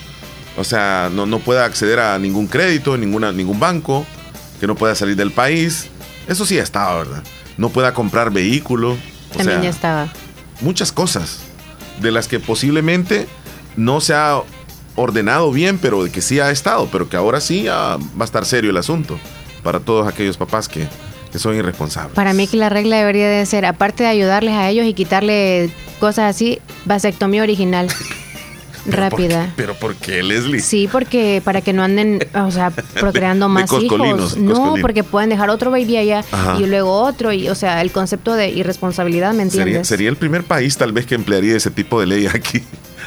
o sea, no, no pueda acceder a ningún crédito, ninguna, ningún banco, que no pueda salir del país. Eso sí estaba, ¿verdad? No pueda comprar vehículo. O También sea, ya estaba. muchas cosas de las que posiblemente no se ha ordenado bien, pero de que sí ha estado, pero que ahora sí va a estar serio el asunto para todos aquellos papás que, que son irresponsables. Para mí que la regla debería de ser, aparte de ayudarles a ellos y quitarle cosas así, vasectomía original. Rápida. Pero ¿por qué, Leslie? Sí, porque para que no anden, o sea, procreando de más hijos. No, coscolinos. porque pueden dejar otro baby allá Ajá. y luego otro. Y, o sea, el concepto de irresponsabilidad, ¿me Sería, entiendes? sería el primer país tal vez que emplearía ese tipo de ley aquí.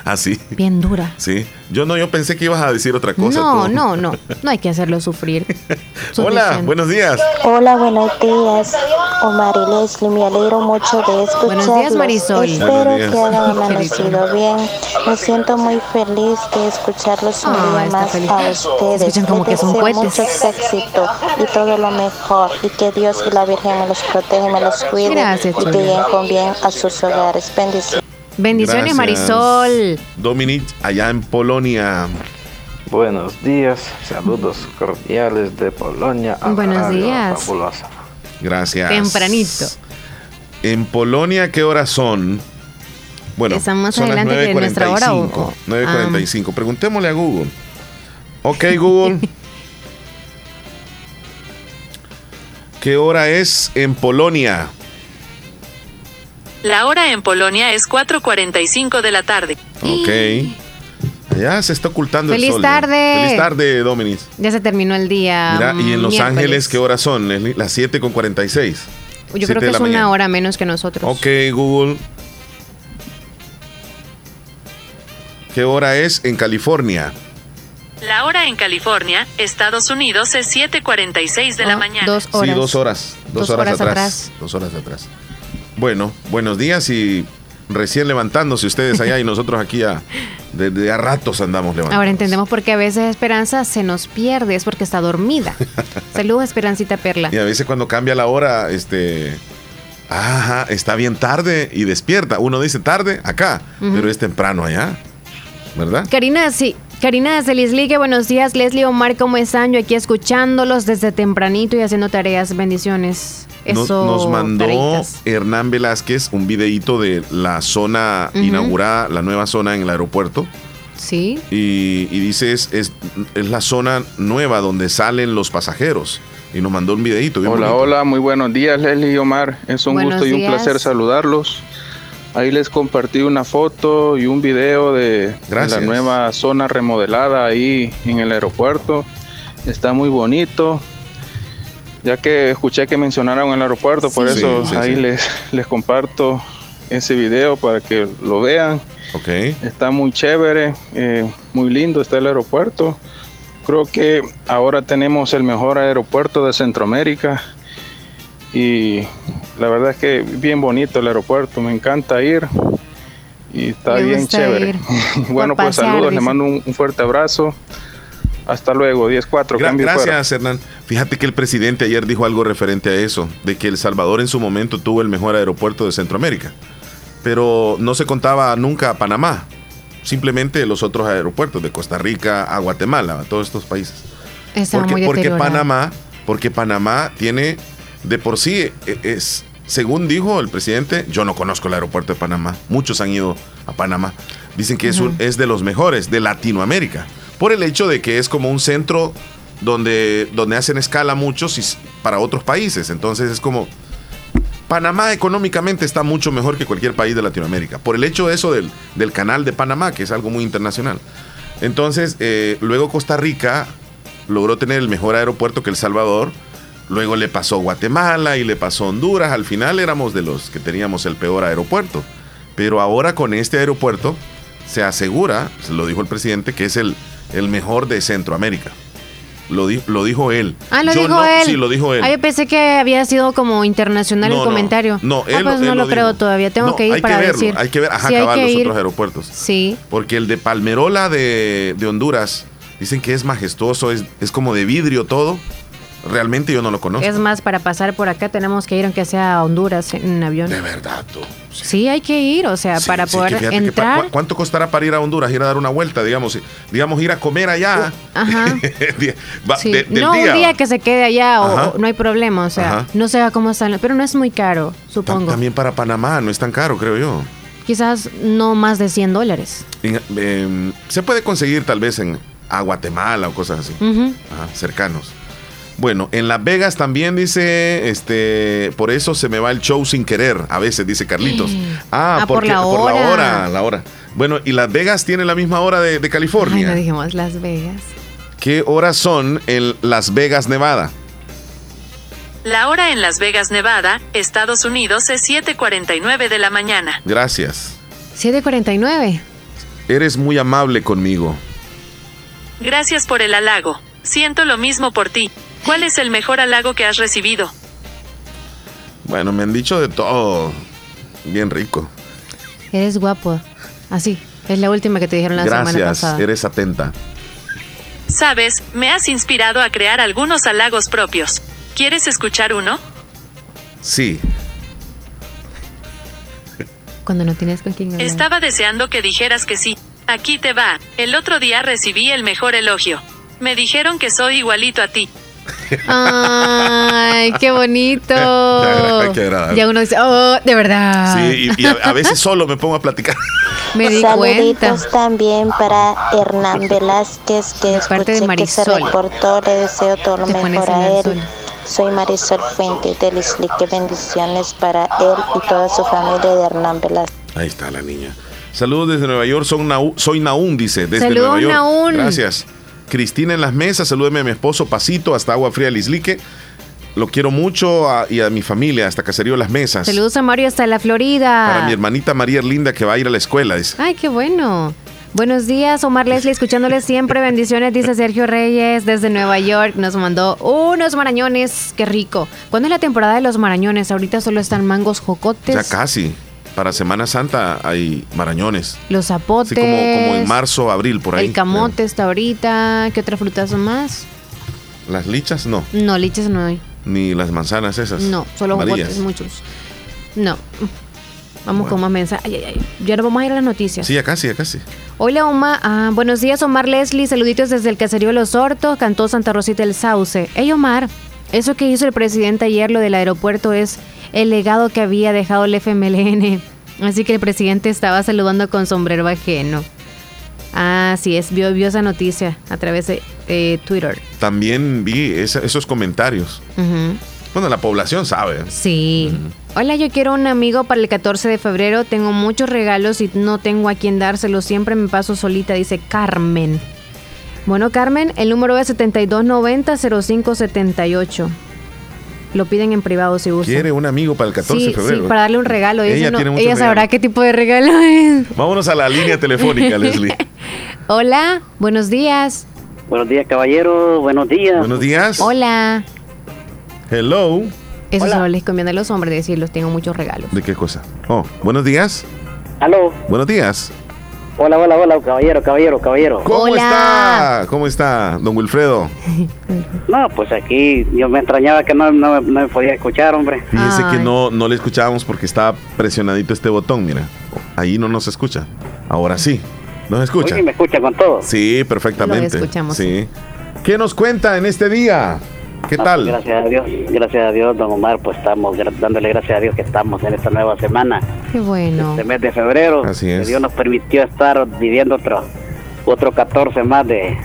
Así. Bien dura. Sí. Yo no, yo pensé que ibas a decir otra cosa. No, tú. no, no. No hay que hacerlo sufrir. Hola, buenos días. Hola, buenos días. Omar y Leslie, me alegro mucho de escucharlos. Buenos días, Marisol. Espero días. que hayan amanecido bien. Me siento muy feliz de escucharlos un Ah, día está más feliz. a ustedes. Escuchan como Les que son cohetes. mucho éxito y todo lo mejor. Y que Dios y la Virgen me los proteja y me los cuide. Gracias, y que lleguen con bien a sus hogares. Bendiciones. Bendiciones, Gracias. Marisol. Dominic, allá en Polonia. Buenos días, saludos cordiales de Polonia. a Buenos radio días. Fabulosa. Gracias. Tempranito. En Polonia, ¿qué horas son? Bueno, Están más son las adelante que nuestra hora, o- 9.45. o- 9.45. Preguntémosle a Google. Ok, Google. ¿Qué hora es en Polonia? La hora en Polonia es 4.45 de la tarde. Ok. Ya se está ocultando Feliz el sol. ya. tarde. Feliz tarde, Dominis. Ya se terminó el día. Mira, y en Los miércoles. Ángeles, ¿qué horas son? Leslie? Las 7 con 46. Yo creo que es una hora menos que nosotros. Ok, Google. ¿Qué hora es en California? La hora en California, Estados Unidos, es 7.46 de la mañana. Dos Sí, horas. dos horas. Dos, Dos horas, horas atrás. atrás. Dos horas atrás. Bueno, buenos días y recién levantándose ustedes allá y nosotros aquí ya desde a ratos andamos levantando. Ahora entendemos por qué a veces Esperanza se nos pierde, es porque está dormida. Saludos, Esperancita Perla. Y a veces cuando cambia la hora, este. Ajá, está bien tarde y despierta. Uno dice tarde acá, pero es temprano allá. ¿Verdad? Karina, sí. Karina desde Lislique, buenos días. Leslie Omar, ¿cómo están? Yo aquí escuchándolos desde tempranito y haciendo tareas. Bendiciones. Nos, Eso. nos mandó tareitas. Hernán Velázquez un videíto de la zona Ujú. inaugurada, la nueva zona en el aeropuerto. Sí. Y, y dice, es, es, es la zona nueva donde salen los pasajeros. Y nos mandó un videíto. Hola, bonito. hola, muy buenos días Leslie y Omar. Es un Buenos gusto y un días. placer saludarlos. Ahí les compartí una foto y un video de, Gracias. la nueva zona remodelada ahí en el aeropuerto. Está muy bonito. Ya que escuché que mencionaron el aeropuerto, por eso sí, sí, ahí. Les, les comparto ese video para que lo vean. Ok. Está muy chévere, eh, muy lindo está el aeropuerto. Creo que ahora tenemos el mejor aeropuerto de Centroamérica y la verdad es que bien bonito el aeropuerto, me encanta ir y está bien chévere. bueno, pues saludos, le mando un, fuerte abrazo. Hasta luego, 10-4. gracias, Hernán. Fíjate que el presidente ayer dijo algo referente a eso, de que El Salvador en su momento tuvo el mejor aeropuerto de Centroamérica, pero no se contaba nunca a Panamá, simplemente los otros aeropuertos de Costa Rica, a Guatemala, a todos estos países. porque, porque Panamá, porque Panamá tiene de por sí e, es según dijo el presidente, yo no conozco el aeropuerto de Panamá. Muchos han ido a Panamá. Dicen que es, es de los mejores de Latinoamérica. Por el hecho de que es como un centro donde, donde hacen escala muchos y para otros países. Entonces es como... Panamá económicamente está mucho mejor que cualquier país de Latinoamérica. Por el hecho de eso del, del canal de Panamá, que es algo muy internacional. Entonces, eh, luego Costa Rica logró tener el mejor aeropuerto que El Salvador Luego le pasó Guatemala y le pasó Honduras. Al final éramos de los que teníamos el peor aeropuerto. Pero ahora con este aeropuerto se asegura, se lo dijo el presidente, que es el, el mejor de Centroamérica. Lo, lo dijo él. Ah, lo dijo él. Sí, lo dijo él. Ah, yo pensé que había sido como internacional el comentario. No, ah, él, pues no lo, creo todavía. Tengo que ir para decir. Hay que ver, ajá, acabar los otros aeropuertos. Sí. Porque el de Palmerola de, de Honduras, dicen que es majestuoso, es, es como de vidrio todo realmente yo no lo conozco. Es más, para pasar por acá tenemos que ir aunque sea a Honduras en avión. De verdad, tú. Sí. hay que ir, o sea, para poder entrar. ¿Cuánto costará para ir a Honduras, ir a dar una vuelta, digamos, digamos ir a comer allá? Uh, ajá. no un día que se quede allá o, no hay problema, o sea, no sé cómo están, pero no es muy caro, supongo. También para Panamá no es tan caro, creo yo. Quizás no más de 100 dólares. Em, se puede conseguir tal vez en a Guatemala o cosas así, cercanos. Bueno, en Las Vegas también dice, este, por eso se me va el show sin querer, a veces dice Carlitos. Ah, ah porque, por, la hora. la hora, Bueno, y Las Vegas tiene la misma hora de, California. no dijimos Las Vegas. ¿Qué horas son en Las Vegas, Nevada? La hora en Las Vegas, Nevada, Estados Unidos es 7:49 de la mañana. Gracias. 7:49. Eres muy amable conmigo. Gracias por el halago. Siento lo mismo por ti. ¿Cuál es el mejor halago que has recibido? Bueno, me han dicho de todo. Bien rico. Eres guapo. Así. Es la última que te dijeron la semana pasada. Gracias, eres atenta. Sabes, me has inspirado a crear algunos halagos propios. ¿Quieres escuchar uno? Sí. Cuando no tienes con quién hablar. Estaba deseando que dijeras que sí. Aquí te va. El otro día recibí el mejor elogio. Me dijeron que soy igualito a ti. Ay, qué bonito. Ya uno dice, oh, de verdad. Sí, y, a, veces solo me pongo a platicar. Me di Saluditos también para Hernán Velázquez, que es parte de Marisol. que se reportó. Le deseo todo lo mejor a él. Soy Marisol Fuentes de Lislique. Bendiciones para él y toda su familia de Hernán Velázquez. Ahí está la niña. Saludos desde Nueva York. soy Naún, dice. Desde Saludos, Nueva York. Gracias. Cristina en las mesas, salúdeme a mi esposo Pasito hasta Agua Fría Lislique. Lo quiero mucho y a mi familia hasta Caserío Las Mesas. Saludos a Mario hasta la Florida. Para mi hermanita María Erlinda que va a ir a la escuela. Dice. Ay, qué bueno. Buenos días, Omar Leslie, escuchándole siempre. Bendiciones, dice Sergio Reyes desde Nueva York. Nos mandó unos marañones. Qué rico. ¿Cuándo es la temporada de los marañones? Ahorita solo están mangos jocotes. Ya casi para Semana Santa hay marañones. Los zapotes. como, como en marzo, abril, por ahí. El camote está ahorita. ¿Qué otras frutas son más? ¿Las lichas? No. No, lichas no hay. Ni las manzanas esas. No, solo jocotes, muchos. No. Vamos con más mensajes. Ay, ay, ay. Ya no vamos a ir a las noticias. Sí, ya casi, ya casi. Hola, Omar. Ah, buenos días, Omar Leslie. Saluditos desde el caserío de Los Hortos. Cantó Santa Rosita el Sauce. Hey, Omar. Eso que hizo el presidente ayer, lo del aeropuerto, es el legado que había dejado el FMLN. Así que el presidente estaba saludando con sombrero ajeno. Ah, sí, es, vio, esa noticia a través de eh, Twitter. También vi esos comentarios. Bueno, la población sabe. Sí. Hola, yo quiero un amigo para el 14 de febrero. Tengo muchos regalos y no tengo a quien dárselos. Siempre me paso solita, dice Carmen. Bueno, Carmen, el número es 7290-0578. Lo piden en privado si gusta. Quiere un amigo para el 14 de febrero. Sí, para darle un regalo. Ella, ella sabrá qué tipo de regalo es. Vámonos a la línea telefónica, Leslie. Hola, buenos días. Buenos días, caballero. Buenos días. Buenos días. Hola. Hello. Eso solo les conviene a los hombres decirlos, tengo muchos regalos. ¿De qué cosa? Oh, buenos días. Aló. Buenos días. Hola, hola, hola, caballero, caballero, caballero. ¿Cómo está? ¿Cómo está, don Wilfredo? No, pues aquí yo me extrañaba que no, no, me podía escuchar, hombre. Fíjese que no, no le escuchábamos porque estaba presionadito este botón, mira. Ahí no nos escucha. Ahora sí. ¿Nos escucha? me escucha con todo. Sí, perfectamente. Lo escuchamos. Sí. ¿Qué nos cuenta en este día? ¿Qué tal? Pues, gracias a Dios, gracias a Dios, don Omar, pues estamos dándole gracias a Dios que estamos en esta nueva semana. Qué bueno. Este mes de febrero. Así es. Que Dios nos permitió estar viviendo otro, otro 14 más de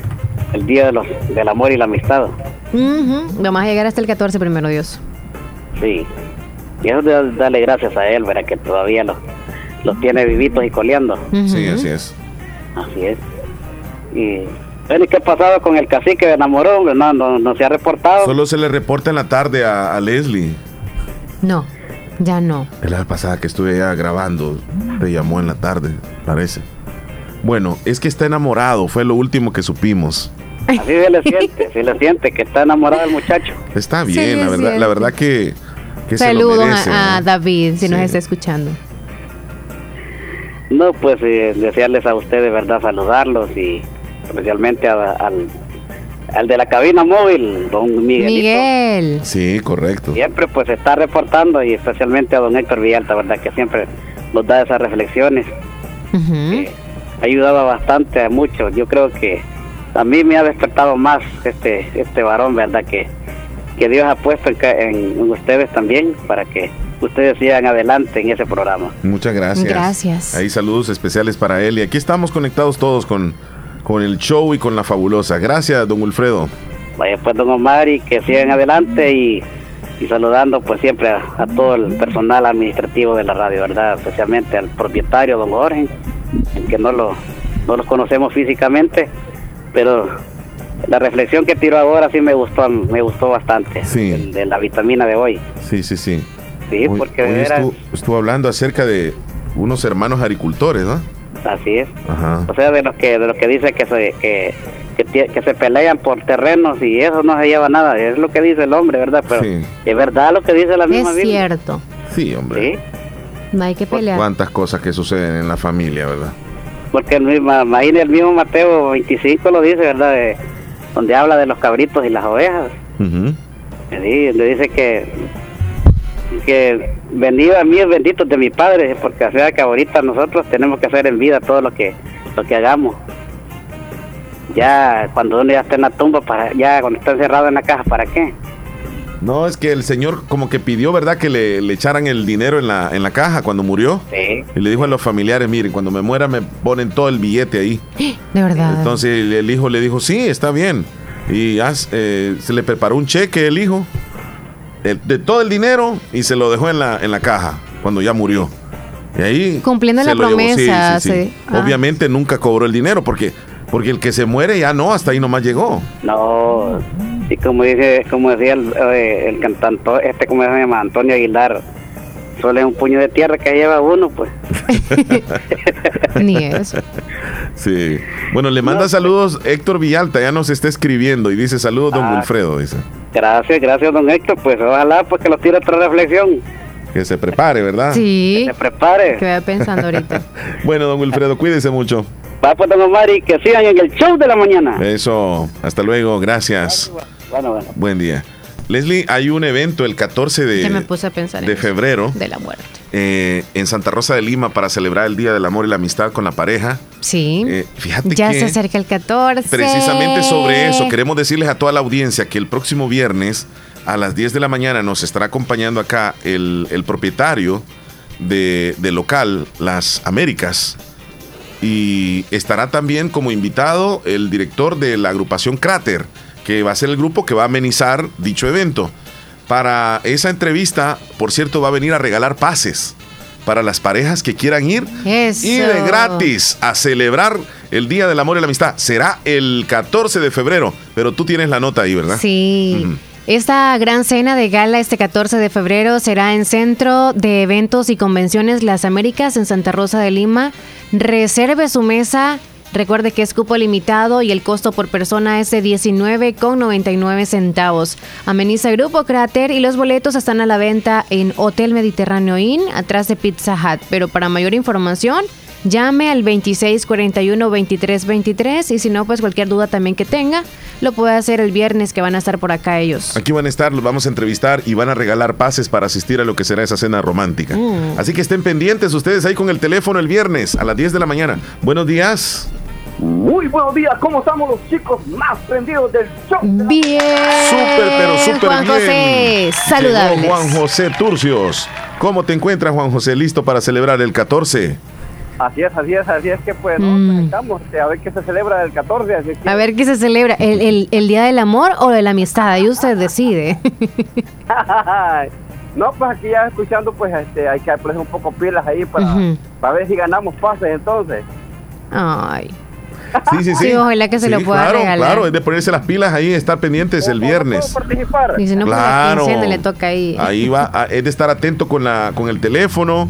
el Día de los, del Amor y la Amistad. Vamos a llegar hasta el 14 primero, Dios. Sí. Y eso de darle gracias a Él, verá que todavía los, los tiene vivitos y coleando. Sí, así es. Así es. Y qué ha pasado con el cacique de enamoró? No, no, se ha reportado. Solo se le reporta en la tarde a, Leslie. No, ya no. La vez pasada que estuve allá grabando, te llamó en la tarde, parece. Bueno, es que está enamorado, fue lo último que supimos. Así se le siente, se le siente que está enamorado el muchacho. Está bien, la verdad, la verdad que, Saludos a, David, si nos está escuchando. No, pues eh, desearles a ustedes, verdad, saludarlos y especialmente al, al de la cabina móvil, don Miguel. Miguel. Sí, correcto. Siempre pues está reportando y especialmente a don Héctor Villalta, ¿verdad? Que siempre nos da esas reflexiones. ha ayudado bastante a muchos. Yo creo que a mí me ha despertado más este este varón, ¿verdad? Que, que Dios ha puesto en, en ustedes también para que ustedes sigan adelante en ese programa. Muchas gracias. Gracias. Ahí saludos especiales para él y aquí estamos conectados todos con con el show y con la fabulosa. Gracias, don Wilfredo. Vaya pues, don Omar, y que sigan adelante y, saludando pues siempre a, todo el personal administrativo de la radio, ¿verdad? Especialmente al propietario, don Jorge, que no lo, no los conocemos físicamente, pero la reflexión que tiró ahora sí me gustó, me gustó bastante, sí. de, la vitamina de hoy. Sí, sí, sí. Sí, porque estuvo, estuvo hablando acerca de unos hermanos agricultores, ¿no? Así es. O sea, de los que de los que dice que se que, que, se pelean por terrenos y eso no se lleva nada, es lo que dice el hombre, ¿verdad? Pero es verdad lo que dice la misma Es cierto. Sí, hombre. No hay que pelear. Cuántas cosas que suceden en la familia, ¿verdad? Porque el mismo, el mismo Mateo 25 lo dice, ¿verdad? donde habla de los cabritos y las ovejas. donde dice que que vendido a mí es bendito de mi padre, porque o sea que ahorita nosotros tenemos que hacer en vida todo lo que lo que hagamos. Ya cuando uno ya está en la tumba, para ya cuando está encerrado en la caja, ¿para qué? No, es que el señor como que pidió, ¿verdad? Que le, echaran el dinero en la, en la caja cuando murió. Sí. Y le dijo a los familiares, miren, cuando me muera me ponen todo el billete ahí. De verdad. Entonces el hijo le dijo, sí, está bien. Y eh, se le preparó un cheque el hijo de, todo el dinero y se lo dejó en la, en la caja cuando ya murió. Y ahí. Cumpliendo la promesa. Obviamente nunca cobró el dinero porque, porque el que se muere ya no, hasta ahí nomás llegó. No, y como dice, como decía el, eh, el cantante, este como se llama Antonio Aguilar, solo es un puño de tierra que lleva uno, pues. Ni eso. Sí. Bueno, le manda saludos Héctor Villalta, ya nos está escribiendo y dice saludos, don ah. Wilfredo, dice. Gracias, gracias, don Héctor. Pues ojalá pues que lo tire otra reflexión. Que se prepare, ¿verdad? Sí. Que se prepare. Que vaya pensando ahorita. bueno, don Wilfredo, cuídese mucho. Va pues, don Omar, y que sigan en el show de la mañana. Eso. Hasta luego. Gracias. Bueno, bueno. Buen día. Leslie, hay un evento el 14 de, me puse a pensar de febrero. De la muerte. Eh, en Santa Rosa de Lima para celebrar el Día del Amor y la Amistad con la pareja. Sí. Eh, fíjate ya se acerca el 14. Precisamente sobre eso, queremos decirles a toda la audiencia que el próximo viernes a las 10 de la mañana nos estará acompañando acá el, propietario de, local Las Américas. Y estará también como invitado el director de la agrupación Cráter que va a ser el grupo que va a amenizar dicho evento. Para esa entrevista, por cierto, va a venir a regalar pases para las parejas que quieran ir y de gratis a celebrar el Día del Amor y la Amistad. Será el 14 de febrero, pero tú tienes la nota ahí, ¿verdad? Sí. Esta gran cena de gala este 14 de febrero será en Centro de Eventos y Convenciones Las Américas en Santa Rosa de Lima. Reserve su mesa Recuerde que es cupo limitado y el costo por persona es de 19,99 centavos. Ameniza Grupo Cráter y los boletos están a la venta en Hotel Mediterráneo Inn, atrás de Pizza Hut. Pero para mayor información, llame al 2641-2323 y si no, pues cualquier duda también que tenga, lo puede hacer el viernes que van a estar por acá ellos. Aquí van a estar, los vamos a entrevistar y van a regalar pases para asistir a lo que será esa cena romántica. Mm. Así que estén pendientes ustedes ahí con el teléfono el viernes a las 10 de la mañana. Buenos días. Muy buenos días, ¿cómo estamos los chicos más prendidos del show? Bien. Súper, pero súper Juan José, saludables. Juan José Turcios. ¿Cómo te encuentras, Juan José? ¿Listo para celebrar el 14? Así es, así es, así es que pues mm. estamos a ver qué se celebra el 14. A ver qué se celebra, ¿El, el, Día del Amor o de la Amistad, ahí usted decide. no, pues aquí ya escuchando, pues este, hay que poner un poco pilas ahí para, para ver si ganamos pases entonces. Ay. Sí, sí, sí. ojalá que se lo pueda claro, regalar. Claro, es de ponerse las pilas ahí, estar pendientes el viernes. Y si no, pues, claro. le toca ahí. Ahí va, es de estar atento con, la, con el teléfono,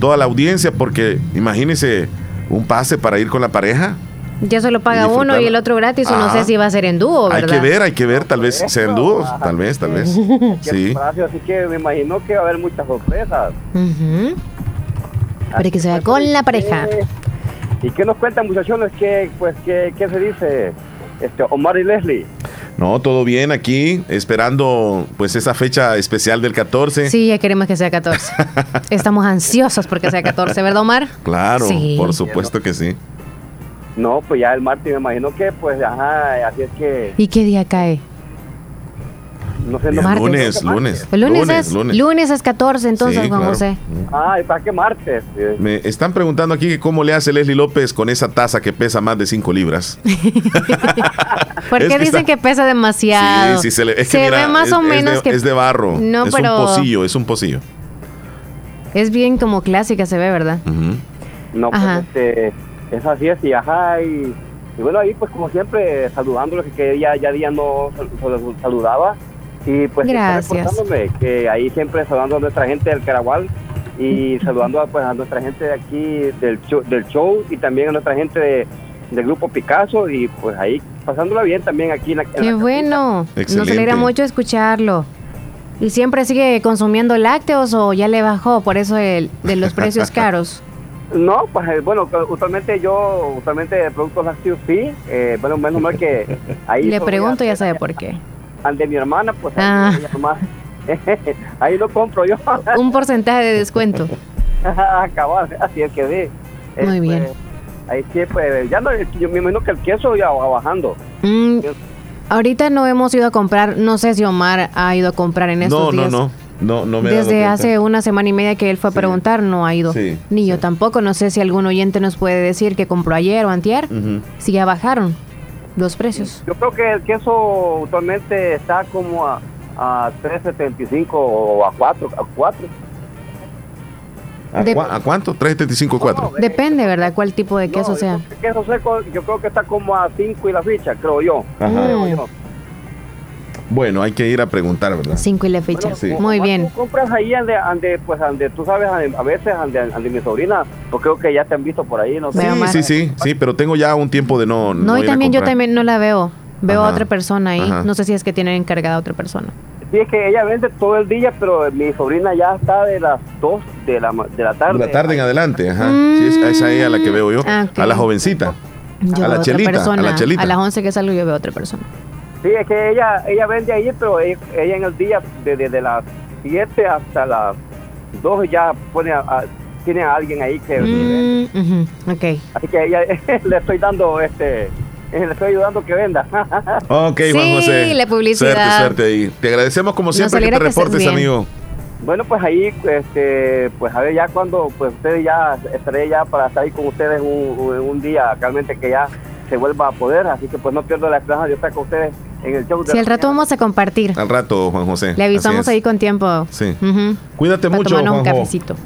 toda la audiencia, porque imagínese un pase para ir con la pareja. Ya se lo paga uno y el otro gratis, o no sé si va a ser en dúo, ¿verdad? Hay que ver, hay que ver, tal vez sea en dúo, tal vez, tal vez. Sí. Así que me imagino que va a haber muchas sorpresas. Para que se vea con la pareja. ¿Y qué nos cuentan, muchachones? ¿Qué, pues, qué, qué se dice este, Omar y Leslie? No, todo bien aquí, esperando pues esa fecha especial del 14. Sí, ya queremos que sea 14. Estamos ansiosos porque sea 14, ¿verdad, Omar? Claro, por supuesto que sí. No, pues ya el martes me imagino que, pues, ajá, así es que... ¿Y qué día cae? No sé, no, lunes, lunes. El lunes, es, lunes. es 14, entonces, Juan José. Ah, ¿y para qué martes? Me están preguntando aquí cómo le hace Leslie López con esa taza que pesa más de 5 libras. ¿Por qué dicen que pesa demasiado? Sí, sí, se, le, es se que ve más o menos de, que... Es de barro. No, es pero... un pocillo, es un pocillo. Es bien como clásica, se ve, ¿verdad? No, pues este, es así, es, y ajá, y, y, bueno, ahí pues como siempre, saludándolos, que ya, ya día no saludaba. Y pues Gracias. que ahí siempre saludando a nuestra gente del Caragual y saludando a, pues, a nuestra gente de aquí del show, del show y también a nuestra gente de, del grupo Picasso y pues ahí pasándola bien también aquí en la Qué bueno, nos alegra mucho escucharlo. ¿Y siempre sigue consumiendo lácteos o ya le bajó por eso el, de los precios caros? No, pues eh, bueno, usualmente yo, usualmente productos lácteos sí, eh, bueno, menos mal que ahí... Le pregunto, ya sabe por qué al de mi hermana, pues ahí, ah. ahí lo compro yo. Un porcentaje de descuento. Cabal, así es que ve. Muy bien. ahí sí, pues ya no, yo me imagino que el queso ya va bajando. Mm, ahorita no hemos ido a comprar, no sé si Omar ha ido a comprar en estos días. No, no, no. No, no me Desde hace una semana y media que él fue a preguntar, no ha ido. Ni yo tampoco. No sé si algún oyente nos puede decir que compró ayer o antier, si ya bajaron los precios? Yo creo que el queso actualmente está como a, a 3.75 o a 4. A 4. ¿A, cuánto? ¿3.75 o 4? Depende, ¿verdad? ¿Cuál tipo de queso sea? El queso seco yo creo que está como a 5 y la ficha, creo yo. Creo yo. Bueno, hay que ir a preguntar, ¿verdad? Cinco y la ficha. Muy bien. compras ahí ande, ande, pues ande, tú sabes, a veces ande, ande, mi sobrina, porque creo que ya te han visto por ahí, no sé. Sí, sí, sí, sí, pero tengo ya un tiempo de no. No, y también yo también no la veo. Veo a otra persona ahí. No sé si es que tienen encargada a otra persona. Sí, es que ella vende todo el día, pero mi sobrina ya está de las 2 de la, de la tarde. De la tarde en adelante, ajá. Sí, es, esa es ella la que veo yo. Ah, a la jovencita. a la chelita. a la chelita. A las 11 que salgo yo veo a otra persona. Sí, es que ella ella vende ahí, pero ella, en el día, desde las 7 hasta las 2 ya pone a, tiene a alguien ahí que... Mm, okay. Así que ella, le estoy dando este... Le estoy ayudando que venda. ok, Juan José. Sí, la publicidad. Suerte, suerte ahí. Te agradecemos como siempre que te reportes, amigo. Bueno, pues ahí, este, pues a ver ya cuando, pues ustedes ya, estaré ya para estar ahí con ustedes un, un día, realmente que ya se vuelva a poder, así que pues no pierdo la esperanza de estar con ustedes en el show. sí, al rato vamos a compartir. Al rato, Juan José. Le avisamos ahí con tiempo. Sí. Cuídate mucho, Juan un cafecito.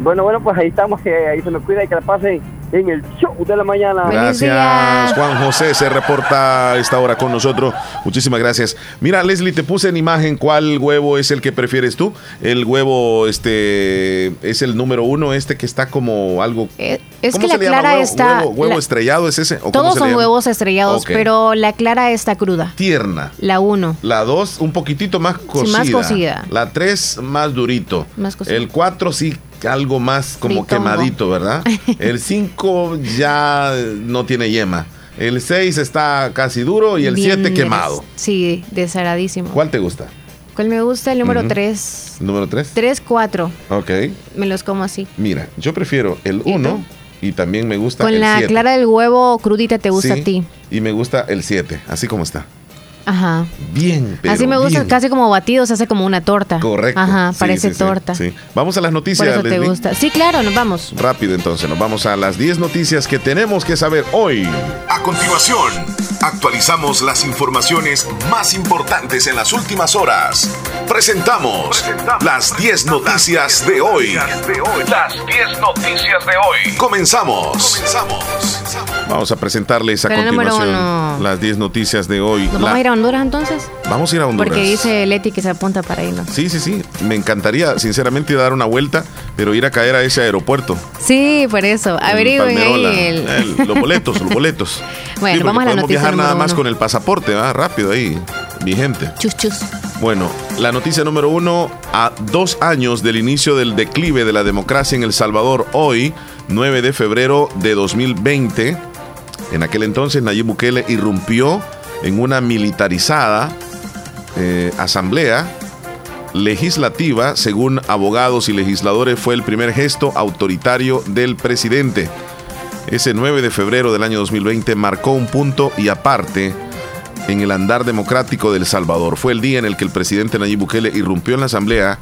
Bueno, bueno, pues ahí estamos, que ahí se nos cuida y que la pasen en el show de la mañana. Gracias, Juan José se reporta a esta hora con nosotros. Muchísimas gracias. Mira, Leslie, te puse en imagen cuál huevo es el que prefieres tú. El huevo, este, es el número uno, este que está como algo. Eh, es que la clara huevo, está. Huevo, estrellado es ese. todos son huevos estrellados, pero la clara está cruda. Tierna. La uno. La dos, un poquitito más cocida. más cocida. La tres, más durito. Más cocida. El cuatro, sí algo más como quemadito, ¿verdad? El 5 ya no tiene yema. El 6 está casi duro y el 7 quemado. Sí, desaradísimo. ¿Cuál te gusta? ¿Cuál me gusta? El número 3. ¿Número 3? 3, 4. Ok. Me los como así. Mira, yo prefiero el 1 y, también me gusta Con el 7. Con la clara del huevo crudita te gusta a ti. Y me gusta el 7, así como está. Ajá. Bien, pero Así me gusta, casi como batido, se hace como una torta. Correcto. Ajá, parece torta. Sí, Vamos a las noticias. Por eso te gusta. Sí, claro, nos vamos. Rápido entonces, nos vamos a las 10 noticias que tenemos que saber hoy. A continuación, actualizamos las informaciones más importantes en las últimas horas. Presentamos, las 10 noticias, de hoy. Las 10 noticias de hoy. Comenzamos. Comenzamos. Vamos a presentarles a continuación las 10 noticias de hoy. ¿Nos vamos a ir a Honduras entonces? Vamos a ir a Honduras. Porque dice Leti que se apunta para irnos. Sí, sí, sí. Me encantaría, sinceramente, dar una vuelta, pero ir a caer a ese aeropuerto. Sí, por eso. Averigüen ahí los boletos, los boletos. Bueno, vamos a la podemos nada más con el pasaporte, ¿va? Rápido ahí, vigente. Chus, chus. Bueno, la noticia número uno, a dos años del inicio del declive de la democracia en El Salvador, hoy, 9 de febrero de 2020, en aquel entonces Nayib Bukele irrumpió en una militarizada eh, asamblea legislativa, según abogados y legisladores, fue el primer gesto autoritario del presidente. Ese 9 de febrero del año 2020 marcó un punto y aparte en el andar democrático del Salvador. Fue el día en el que el presidente Nayib Bukele irrumpió en la asamblea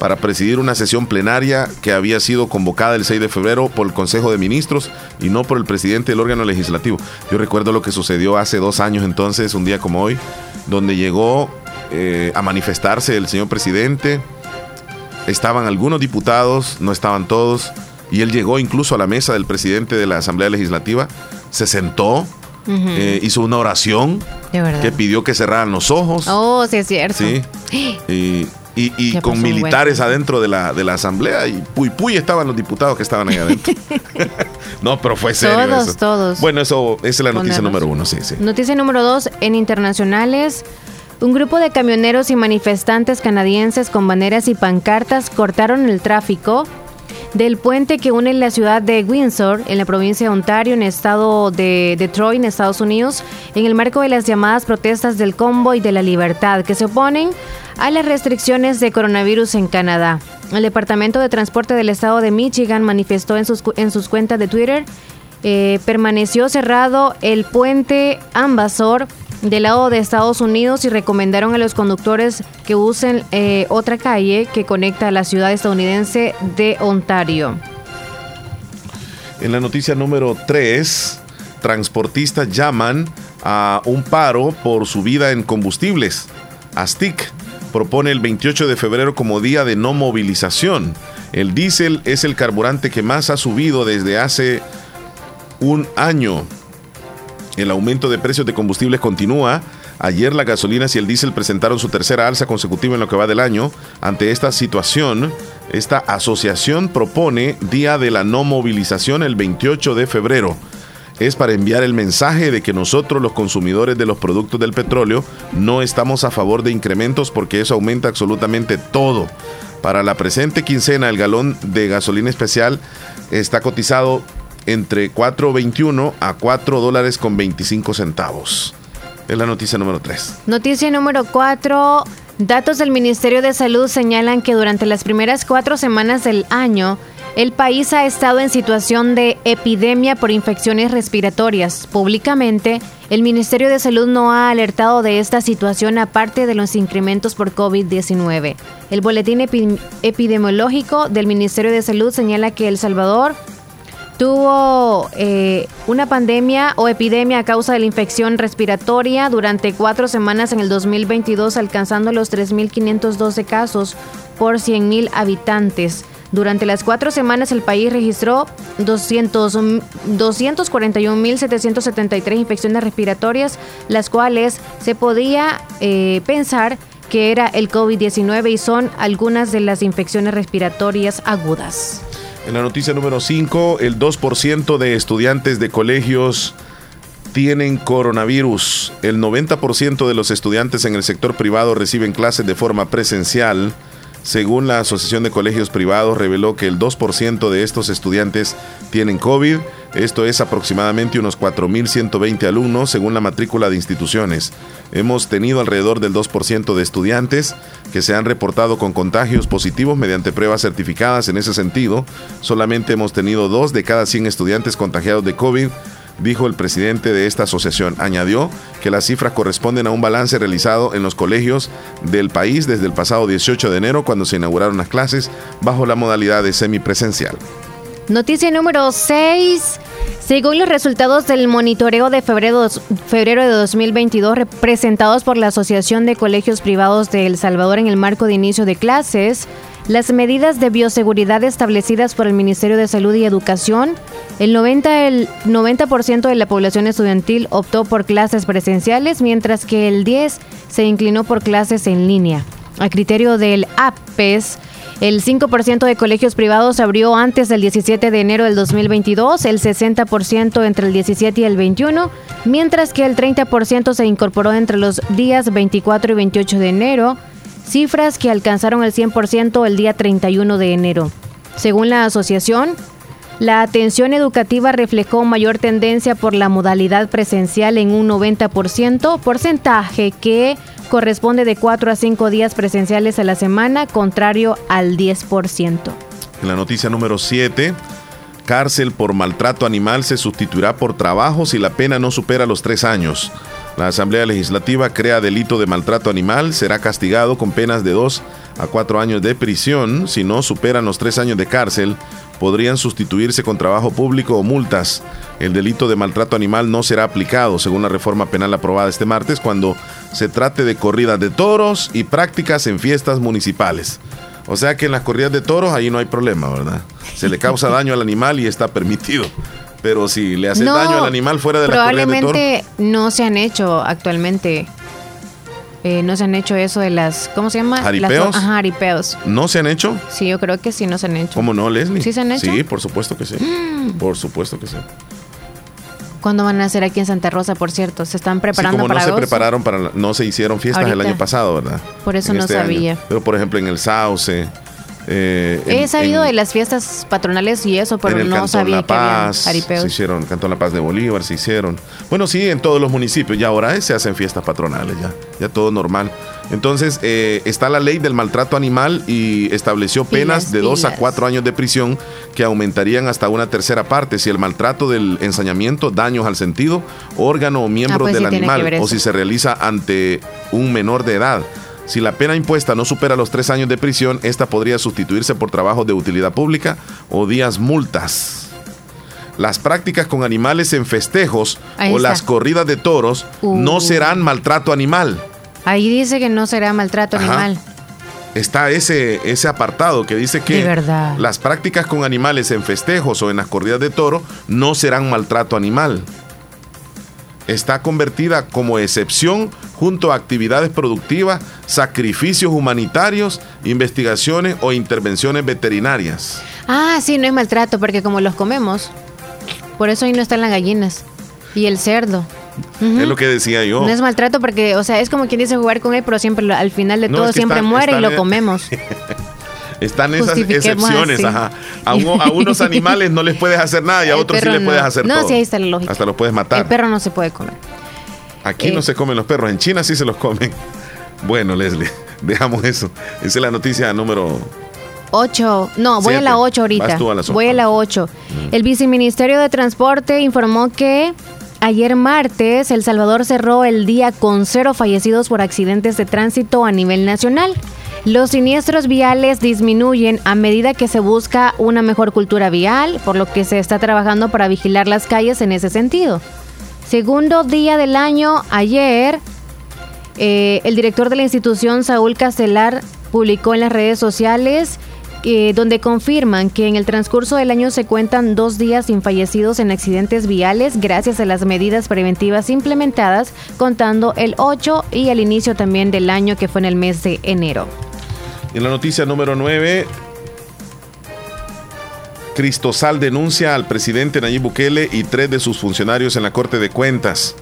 para presidir una sesión plenaria que había sido convocada el 6 de febrero por el Consejo de Ministros y no por el presidente del órgano legislativo. Yo recuerdo lo que sucedió hace dos años entonces, un día como hoy, donde llegó eh, a manifestarse el señor presidente. Estaban algunos diputados, no estaban todos, y él llegó incluso a la mesa del presidente de la Asamblea Legislativa, se sentó, eh, hizo una oración que pidió que cerraran los ojos. Oh, sí es cierto. Sí. Y, y, con militares adentro de la, de la asamblea y puy puy estaban los diputados que estaban ahí adentro. no, pero fue serio. Todos, todos. Bueno, eso esa es la noticia número uno, sí, sí. Noticia número dos, en internacionales. Un grupo de camioneros y manifestantes canadienses con banderas y pancartas cortaron el tráfico del puente que une la ciudad de Windsor, en la provincia de Ontario, en el estado de Detroit, en Estados Unidos, en el marco de las llamadas protestas del convoy de la libertad, que se oponen a las restricciones de coronavirus en Canadá. El Departamento de Transporte del Estado de Michigan manifestó en sus, en sus cuentas de Twitter, eh, permaneció cerrado el puente Ambassador del lado de Estados Unidos y recomendaron a los conductores que usen eh, otra calle que conecta a la ciudad estadounidense de Ontario. En la noticia número 3, transportistas llaman a un paro por subida en combustibles. ASTIC propone el 28 de febrero como día de no movilización. El diésel es el carburante que más ha subido desde hace un año. El aumento de precios de combustibles continúa. Ayer las gasolinas y el diésel presentaron su tercera alza consecutiva en lo que va del año. Ante esta situación, esta asociación propone día de la no movilización el 28 de febrero. Es para enviar el mensaje de que nosotros los consumidores de los productos del petróleo no estamos a favor de incrementos porque eso aumenta absolutamente todo. Para la presente quincena el galón de gasolina especial está cotizado entre 4.21 a 4 dólares con 25 centavos. Es la noticia número 3. Noticia número 4. Datos del Ministerio de Salud señalan que durante las primeras cuatro semanas del año, el país ha estado en situación de epidemia por infecciones respiratorias. Públicamente, el Ministerio de Salud no ha alertado de esta situación aparte de los incrementos por COVID-19. El boletín epidemiológico del Ministerio de Salud señala que El Salvador tuvo eh, una pandemia o epidemia a causa de la infección respiratoria durante cuatro semanas en el 2022, alcanzando los 3.512 casos por 100.000 habitantes. Durante las cuatro semanas el país registró 241.773 infecciones respiratorias, las cuales se podía eh, pensar que era el COVID-19 y son algunas de las infecciones respiratorias agudas. En la noticia número 5, el 2% de estudiantes de colegios tienen coronavirus. El 90% de los estudiantes en el sector privado reciben clases de forma presencial. Según la Asociación de Colegios Privados, reveló que el 2% de estos estudiantes tienen COVID. Esto es aproximadamente unos 4.120 alumnos según la matrícula de instituciones. Hemos tenido alrededor del 2% de estudiantes que se han reportado con contagios positivos mediante pruebas certificadas. En ese sentido, solamente hemos tenido dos de cada 100 estudiantes contagiados de COVID dijo el presidente de esta asociación. Añadió que las cifras corresponden a un balance realizado en los colegios del país desde el pasado 18 de enero cuando se inauguraron las clases bajo la modalidad de semipresencial. Noticia número 6. Según los resultados del monitoreo de febrero, de 2022 presentados por la Asociación de Colegios Privados de El Salvador en el marco de inicio de clases, las medidas de bioseguridad establecidas por el Ministerio de Salud y Educación, el 90%, el 90 de la población estudiantil optó por clases presenciales, mientras que el 10% se inclinó por clases en línea. A criterio del APES, el 5% de colegios privados abrió antes del 17 de enero del 2022, el 60% entre el 17 y el 21, mientras que el 30% se incorporó entre los días 24 y 28 de enero cifras que alcanzaron el 100% el día 31 de enero. Según la asociación, la atención educativa reflejó mayor tendencia por la modalidad presencial en un 90%, porcentaje que corresponde de 4 a 5 días presenciales a la semana, contrario al 10%. En la noticia número 7, cárcel por maltrato animal se sustituirá por trabajo si la pena no supera los 3 años. La Asamblea Legislativa crea delito de maltrato animal, será castigado con penas de 2 a 4 años de prisión. Si no superan los 3 años de cárcel, podrían sustituirse con trabajo público o multas. El delito de maltrato animal no será aplicado, según la reforma penal aprobada este martes, cuando se trate de corridas de toros y prácticas en fiestas municipales. O sea que en las corridas de toros ahí no hay problema, ¿verdad? Se le causa daño al animal y está permitido. Pero si le hace daño al animal fuera de la corrida de Probablemente no se han hecho actualmente. Eh, no se han hecho eso de las. ¿Cómo se llama? ¿Jaripeos? ajá, jaripeos. ¿No se han hecho? Sí, yo creo que sí, no se han hecho. ¿Cómo no, Leslie? ¿Sí se han hecho? Sí, por supuesto que sí. por supuesto que sí. ¿Cuándo van a hacer aquí en Santa Rosa, por cierto? ¿Se están preparando como para no se prepararon para. No se hicieron fiestas el año pasado, ¿verdad? Por eso no este sabía. Pero, por ejemplo, en el Sauce eh, He sabido de las fiestas patronales y eso, pero no sabía que había. Se hicieron, Cantón La Paz de Bolívar se hicieron. Bueno, sí, en todos los municipios, ya ahora se hacen fiestas patronales, ya, ya todo normal. Entonces, eh, está la ley del maltrato animal y estableció penas de dos a cuatro años de prisión que aumentarían hasta una tercera parte si el maltrato del ensañamiento, daños al sentido, órgano o miembro ah, pues del animal o si se realiza ante un menor de edad. Si la pena impuesta no supera los tres años de prisión, esta podría sustituirse por trabajos de utilidad pública o días multas. Las prácticas con animales en festejos o las corridas de toros no uh. serán maltrato animal. Ahí dice que no será maltrato animal. Está ese, ese apartado que dice que las prácticas con animales en festejos o en las corridas de toro no serán maltrato animal está convertida como excepción junto a actividades productivas, sacrificios humanitarios, investigaciones o intervenciones veterinarias. Ah, sí, no es maltrato porque como los comemos, por eso ahí no están las gallinas y el cerdo. Es lo que decía yo. No es maltrato porque, o sea, es como quien dice jugar con él, pero siempre al final de todo siempre muere y lo comemos. Están esas excepciones, ajá. A, unos animales no les puedes hacer nada y a otros sí les puedes hacer todo. No, sí, ahí está la lógica. Hasta los puedes matar. El perro no se puede comer. Aquí no eh. se comen los perros, en China sí se los comen. Bueno, Leslie, dejamos eso. Esa es la noticia número 8. No, voy a la 8 ahorita. voy a la 8. Mm. El viceministerio de Transporte informó que ayer martes El Salvador cerró el día con cero fallecidos por accidentes de tránsito a nivel nacional. Los siniestros viales disminuyen a medida que se busca una mejor cultura vial, por lo que se está trabajando para vigilar las calles en ese sentido. Segundo día del año, ayer, eh, el director de la institución, Saúl Castelar, publicó en las redes sociales eh, donde confirman que en el transcurso del año se cuentan dos días sin fallecidos en accidentes viales gracias a las medidas preventivas implementadas, contando el 8 y el inicio también del año que fue en el mes de enero. En la noticia número 9, Cristosal denuncia al presidente Nayib Bukele y tres de sus funcionarios en la Corte de Cuentas.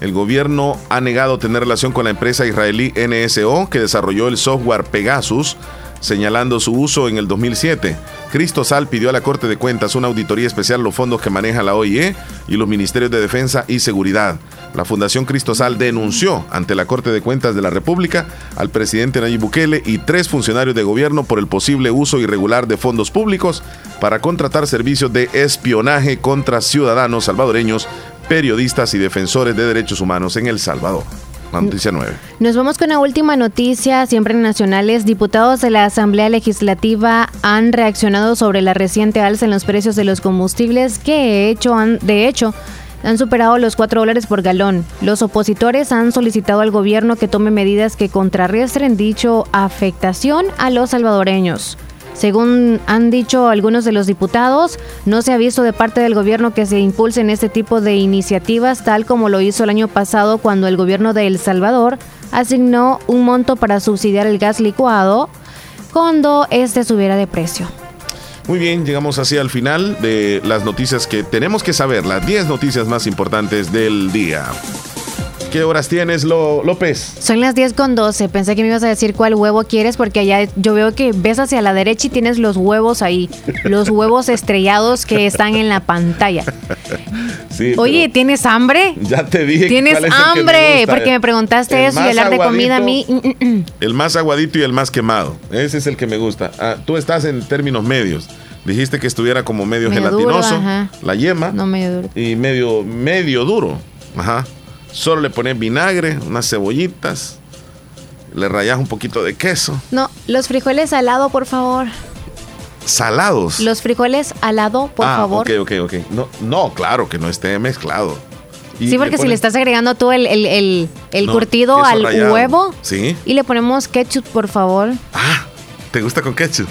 El gobierno ha negado tener relación con la empresa israelí NSO que desarrolló el software Pegasus señalando su uso en el 2007. Cristo Sal pidió a la Corte de Cuentas una auditoría especial los fondos que maneja la OIE y los Ministerios de Defensa y Seguridad. La Fundación Cristosal denunció ante la Corte de Cuentas de la República al presidente Nayib Bukele y tres funcionarios de gobierno por el posible uso irregular de fondos públicos para contratar servicios de espionaje contra ciudadanos salvadoreños, periodistas y defensores de derechos humanos en El Salvador noticia 9. Nos vamos con la última noticia, siempre nacionales. Diputados de la Asamblea Legislativa han reaccionado sobre la reciente alza en los precios de los combustibles que hecho han, de hecho, han superado los 4 dólares por galón. Los opositores han solicitado al gobierno que tome medidas que contrarrestren dicho afectación a los salvadoreños. Según han dicho algunos de los diputados, no se ha visto de parte del gobierno que se impulsen este tipo de iniciativas tal como lo hizo el año pasado cuando el gobierno de El Salvador asignó un monto para subsidiar el gas licuado cuando este subiera de precio. Muy bien, llegamos así al final de las noticias que tenemos que saber, las 10 noticias más importantes del día. ¿Qué horas tienes, López? Son las 10 con 12. Pensé que me ibas a decir cuál huevo quieres porque allá yo veo que ves hacia la derecha y tienes los huevos ahí. Los huevos estrellados que están en la pantalla. Oye, ¿tienes hambre? Ya te dije. ¿Tienes hambre? porque me preguntaste eso y hablar de comida a mí. Mm, mm, mm. El más aguadito y el más quemado. Ese es el que me gusta. Ah, tú estás en términos medios. Dijiste que estuviera como medio, gelatinoso, la yema. No medio duro. Y medio, medio duro. Ajá. Solo le pones vinagre, unas cebollitas, le rayas un poquito de queso. No, los frijoles al lado, por favor. ¿Salados? Los frijoles al lado, por ah, favor. Ok, ok, ok. No, no, claro, que no esté mezclado. sí, porque si le estás agregando tú el, el, curtido al huevo. Sí. Y le ponemos ketchup, por favor. Ah, ¿te gusta con ketchup?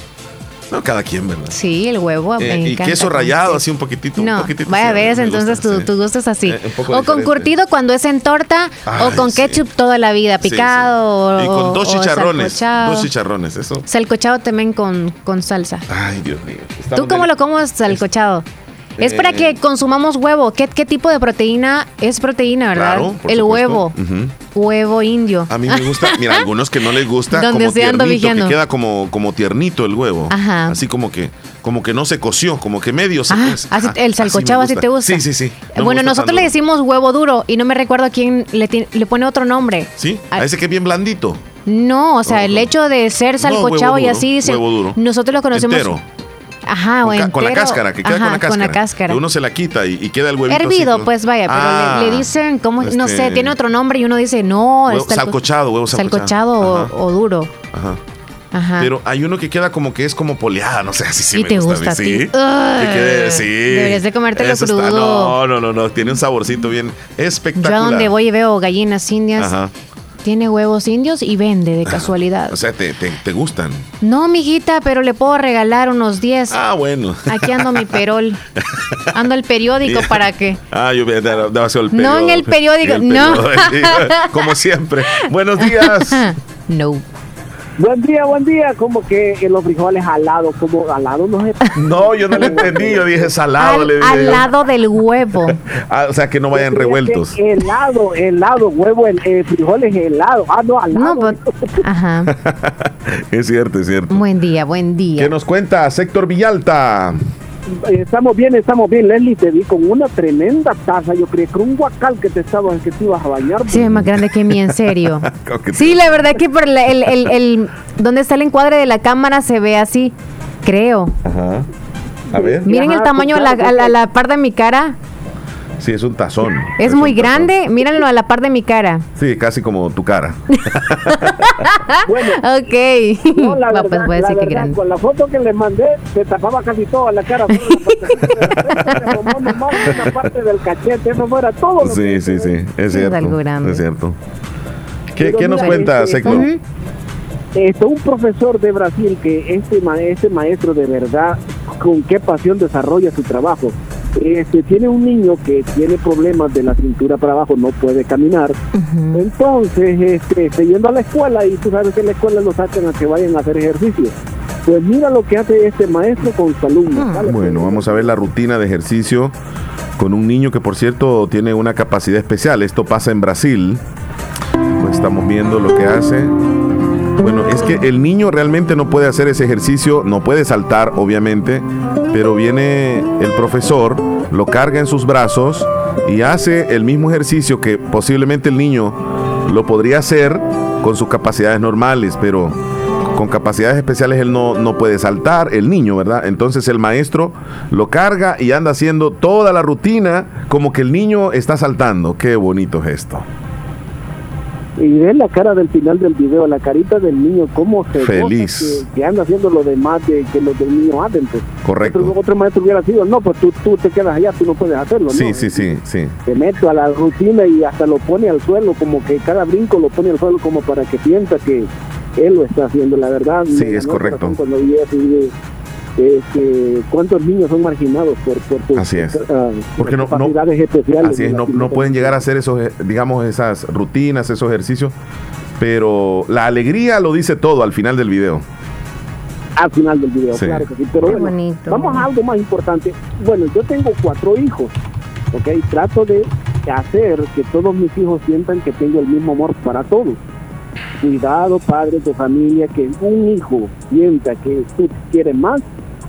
No, cada quien, ¿verdad? Sí, el huevo. Eh, y queso rayado, así un poquitito. No, un poquitito, vaya, ves, entonces tú, tú, gustas así. Eh, o con curtido cuando es en torta, o con ketchup toda la vida, picado. y con dos chicharrones. Dos chicharrones, eso. Salcochado también con, con salsa. Ay, Dios mío. ¿Tú cómo lo comes salcochado? Es para que consumamos huevo. ¿Qué, ¿Qué, tipo de proteína? Es proteína, ¿verdad? Claro, El huevo. Huevo indio. A mí me gusta, mira, algunos que no les gusta como tiernito, que queda como, como tiernito el huevo. Ajá. Así como que como que no se coció, como que medio se ah, así, El salcochado así, te gusta. Sí, sí, sí. bueno, nosotros le decimos huevo duro y no me recuerdo a quién le, le pone otro nombre. Sí, a, ese que es bien blandito. No, o sea, el hecho de ser salcochado y así, huevo duro. nosotros lo conocemos. Entero. Ajá, con, con la cáscara, que queda con, la cáscara, con la cáscara. uno se la quita y, queda el huevito. Hervido, pues vaya, pero le, ah, dicen, ¿cómo? no sé, este, tiene otro nombre y uno dice, no. Huevo, salcochado, huevo salcochado. Salcochado o, duro. Ajá. Ajá. Pero hay uno que queda como que es como poleada, no sé, así sí ¿Y me te gusta. sí. Que quede, sí. Deberías de comértelo crudo. no, no, no, no, tiene un saborcito bien espectacular. Yo a donde voy y veo gallinas indias. Ajá tiene huevos indios y vende de casualidad. O sea, ¿te, te, gustan? No, mijita, pero le puedo regalar unos 10. Ah, bueno. Aquí ando mi perol. Ando el periódico para que. Ah, yo voy daba el periódico. No en el periódico, no. Como siempre. Buenos días. no. Buen día, buen día. Como que los frijoles al lado, como al lado no es. No, yo no le entendí, yo dije salado. Al, le al lado del huevo. ah, o sea, que no vayan revueltos. Helado, helado, huevo, el, el frijoles helado. Ah, no, al lado. No, pues, ajá. es cierto, es cierto. Buen día, buen día. ¿Qué nos cuenta Sector Villalta? Estamos bien, estamos bien. Leslie, te vi con una tremenda taza. Yo creí que era un guacal que te, estaba, que te ibas a bañar. Sí, es más grande que mí, en serio. sí, la verdad que por el, el, el, donde está el encuadre de la cámara se ve así, creo. Ajá. A ver. Miren el tamaño a la, a la par de mi cara. Sí, es un tazón. Es, muy grande. Mírenlo a la par de mi cara. Sí, casi como tu cara. bueno, ok. No, la pues verdad, pues la verdad, con la foto que le mandé, se tapaba casi toda la cara. una parte del cachete, eso fuera todo. Lo sí, sí, sí, es cierto. Es, algo grande. es cierto. ¿Qué, ¿qué nos cuenta, este, Sector? Esto, un profesor de Brasil que este, este maestro de verdad, con qué pasión desarrolla su trabajo. Este, tiene un niño que tiene problemas de la cintura para abajo, no puede caminar. Entonces, este, está yendo a la escuela y tú sabes que en la escuela lo sacan a que vayan a hacer ejercicio. Pues mira lo que hace este maestro con su alumno. Ah. bueno, vamos a ver la rutina de ejercicio con un niño que por cierto tiene una capacidad especial. Esto pasa en Brasil. Pues estamos viendo lo que hace. El niño realmente no puede hacer ese ejercicio, no puede saltar, obviamente, pero viene el profesor, lo carga en sus brazos y hace el mismo ejercicio que posiblemente el niño lo podría hacer con sus capacidades normales, pero con capacidades especiales él no, no puede saltar, el niño, ¿verdad? Entonces el maestro lo carga y anda haciendo toda la rutina como que el niño está saltando. Qué bonito gesto y ven la cara del final del video, la carita del niño, cómo se feliz que, anda haciendo lo demás de que los del niño hacen. Pues. Correcto. Otro, maestro hubiera sido, no, pues tú, tú te quedas allá, tú no puedes hacerlo. Sí, sí, sí, sí. Te meto a la rutina y hasta lo pone al suelo, como que cada brinco lo pone al suelo como para que piensa que él lo está haciendo, la verdad. Sí, es correcto. Cuando vi este, cuántos niños son marginados por, por así es. Ah, porque no, especiales. Así es, no, no pueden llegar a hacer esos, eh, digamos, esas rutinas, esos ejercicios, pero la alegría lo dice todo al final del video. Al final del video, claro que sí. Pero bueno, vamos a algo más importante. Bueno, yo tengo cuatro hijos, ¿ok? Trato de hacer que todos mis hijos sientan que tengo el mismo amor para todos cuidado, padres de familia, que un hijo sienta que tú quieres más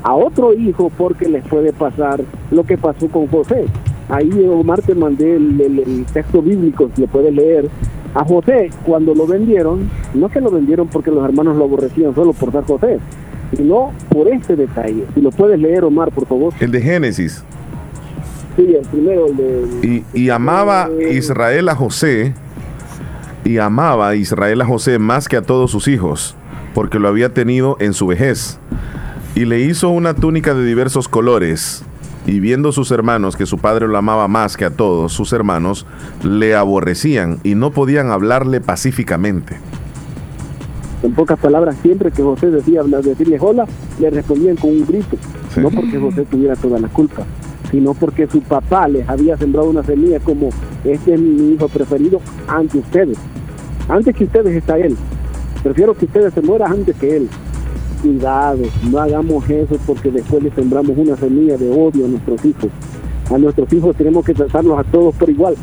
a otro hijo porque les puede pasar lo que pasó con José. Ahí Omar te mandé el, texto bíblico, si lo puedes leer. A José, cuando lo vendieron, no que lo vendieron porque los hermanos lo aborrecían solo por ser José, sino por este detalle. Si lo puedes leer, Omar, por favor. El de Génesis. Sí, el primero. El de, y, y amaba Israel a José, y amaba a Israel a José más que a todos sus hijos, porque lo había tenido en su vejez y le hizo una túnica de diversos colores. Y viendo sus hermanos que su padre lo amaba más que a todos sus hermanos, le aborrecían y no podían hablarle pacíficamente. En pocas palabras, siempre que José decía decirle hola, le respondían con un grito. No porque José tuviera toda la culpa, sino porque su papá les había sembrado una semilla como este es mi hijo preferido ante ustedes. Antes que ustedes está él. Prefiero que ustedes se mueran antes que él cuidado, no hagamos eso porque después le sembramos una semilla de odio a nuestros hijos. A nuestros hijos tenemos que tratarlos a todos por igual,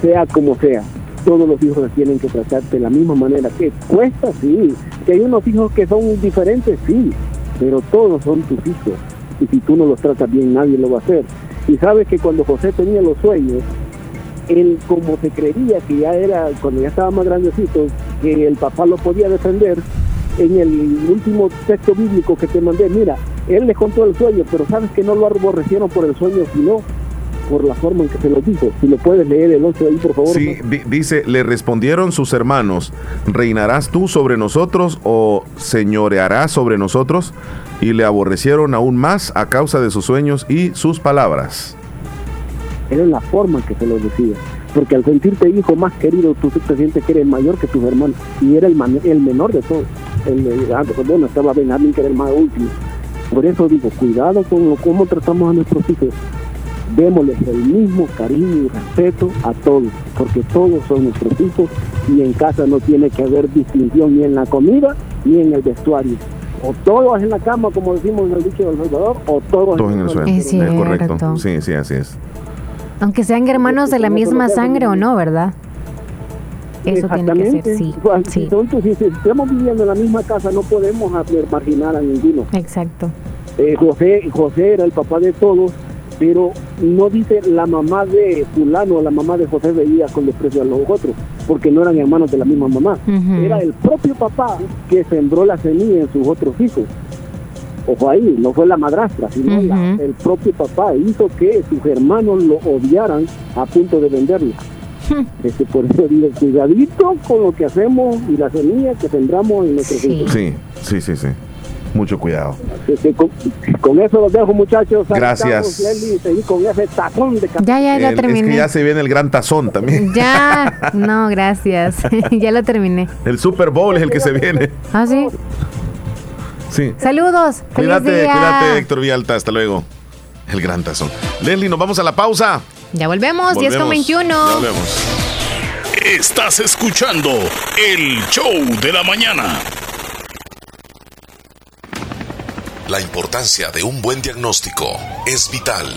sea como sea. Todos los hijos tienen que tratar de la misma manera. Que cuesta, sí. Que hay unos hijos que son diferentes, sí. Pero todos son tus hijos. Y si tú no los tratas bien, nadie lo va a hacer. Y sabes que cuando José tenía los sueños, él como se creía que ya era, cuando ya estaba más grandecito, que el papá lo podía defender, en el último texto bíblico que te mandé, mira, él le contó el sueño, pero sabes que no lo aborrecieron por el sueño, sino por la forma en que se lo dijo. Si lo puedes leer el 11 ahí, por favor. Sí, dice, le respondieron sus hermanos, ¿reinarás tú sobre nosotros o señorearás sobre nosotros? Y le aborrecieron aún más a causa de sus sueños y sus palabras. Era la forma en que se lo decía porque al sentirte hijo más querido, tú te sientes que eres mayor que tus hermanos, y era el, el menor de todos. El, ah, bueno, estaba Benjamín, que era el más último. Por eso digo, cuidado con cómo tratamos a nuestros hijos. Démosles el mismo cariño y respeto a todos, porque todos son nuestros hijos y en casa no tiene que haber distinción ni en la comida ni en el vestuario. O todos en la cama, como decimos en el dicho del Salvador, o todos, en el suelo. Es, correcto. Sí, sí, así es. Aunque sean hermanos de la misma sangre o no, ¿verdad? Eso tiene que ser, sí. sí. Entonces, si estamos viviendo en la misma casa, no podemos marginar a ninguno. Exacto. Eh, José, José era el papá de todos, pero no dice la mamá de fulano, la mamá de José veía con desprecio a los otros, porque no eran hermanos de la misma mamá. Era el propio papá que sembró la semilla en sus otros hijos. Ojo ahí, no fue la madrastra, sino el propio papá hizo que sus hermanos lo odiaran a punto de venderlo. Este, por eso digo, cuidadito con lo que hacemos y la semilla que sembramos en nuestros hijos. Sí, sí, sí, sí. Mucho cuidado. con, eso los dejo, muchachos. Gracias. con ese tazón de Ya, ya, ya terminé. Es que ya se viene el gran tazón también. Ya, no, gracias. ya lo terminé. El Super Bowl es el que se viene. Ah, sí. Sí. Saludos. Cuídate, cuídate, Héctor Vialta. Hasta luego. El gran tazón. Leslie, nos vamos a la pausa. Ya volvemos, 10 con 21. Ya volvemos. Estás escuchando el show de la mañana. La importancia de un buen diagnóstico es vital.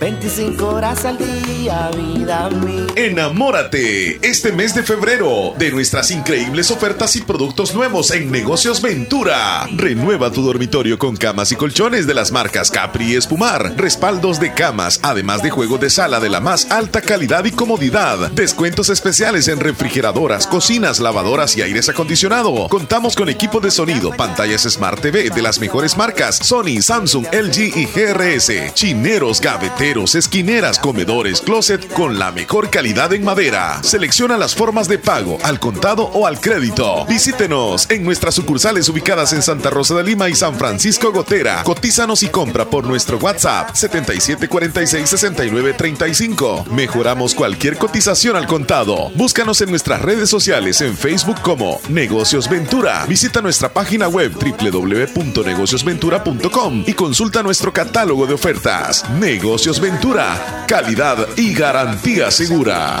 25 horas al día, vida mía. Enamórate este mes de febrero de nuestras increíbles ofertas y productos nuevos en Negocios Ventura. Renueva tu dormitorio con camas y colchones de las marcas Capri y Espumar, respaldos de camas, además de juegos de sala de la más alta calidad y comodidad. Descuentos especiales en refrigeradoras, cocinas, lavadoras y aires acondicionado. Contamos con equipo de sonido, pantallas Smart TV de las mejores marcas Sony, Samsung, LG y GRS, chineros, esquineras, comedores, closet con la mejor calidad en madera. Selecciona las formas de pago, al contado o al crédito. Visítenos en nuestras sucursales ubicadas en Santa Rosa de Lima y San Francisco Gotera. Cotízanos y compra por nuestro WhatsApp 77466935. Mejoramos cualquier cotización al contado. Búscanos en nuestras redes sociales en Facebook como Negocios Ventura. Visita nuestra página web www.negociosventura.com y consulta nuestro catálogo de ofertas. Negocios Ventura, calidad y garantía segura.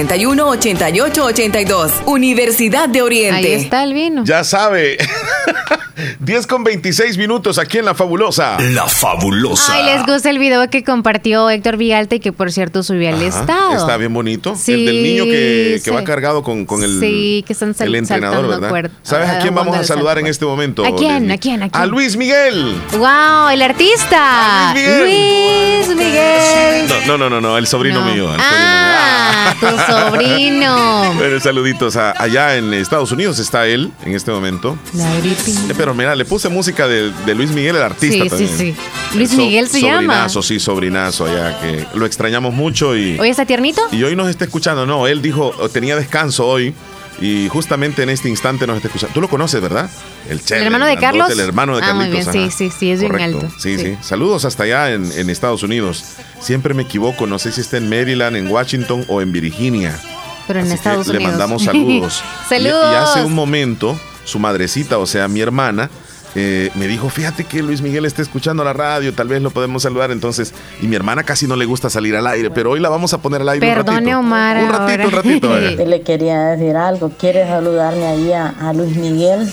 61 88 82. Universidad de Oriente. Ahí está el vino. Ya sabe. 10 con 26 minutos aquí en La Fabulosa. La Fabulosa. Ay, les gusta el video que compartió Héctor Villalta y que por cierto subió al estado. Está bien bonito. el del niño que, va cargado con, con el, sí, que están el entrenador, ¿verdad? ¿Sabes a, quién vamos a saludar en este momento? ¿A quién? ¿A quién? ¿A quién? A Luis Miguel. ¡Wow! El artista. Luis Miguel. No, no, no, no, el sobrino mío. ah, tu sobrino. bueno, saluditos. allá en Estados Unidos está él en este momento. La Pero mira, le puse música de, Luis Miguel, el artista sí, también. Sí, sí, Luis Miguel se llama. Sobrinazo, sí, sobrinazo allá, que lo extrañamos mucho y... ¿Hoy está tiernito? Y hoy nos está escuchando, no, él dijo, tenía descanso hoy y justamente en este instante nos está escuchando. Tú lo conoces, ¿verdad? El, ¿El hermano de Carlos. El hermano de ah, Muy Sí, sí, sí, es bien alto. Sí, sí, Saludos hasta allá en, en, Estados Unidos. Siempre me equivoco, no sé si está en Maryland, en Washington o en Virginia. Pero en Estados Unidos. Le mandamos saludos. saludos. Y, hace un momento, su madrecita, o sea, mi hermana, eh, me dijo, fíjate que Luis Miguel está escuchando la radio, tal vez lo podemos saludar entonces. Y mi hermana casi no le gusta salir al aire, pero hoy la vamos a poner al aire. Perdone, un ratito. Omar. Un ratito, un ratito. Le quería decir algo. ¿Quiere saludarme ahí a, Luis Miguel?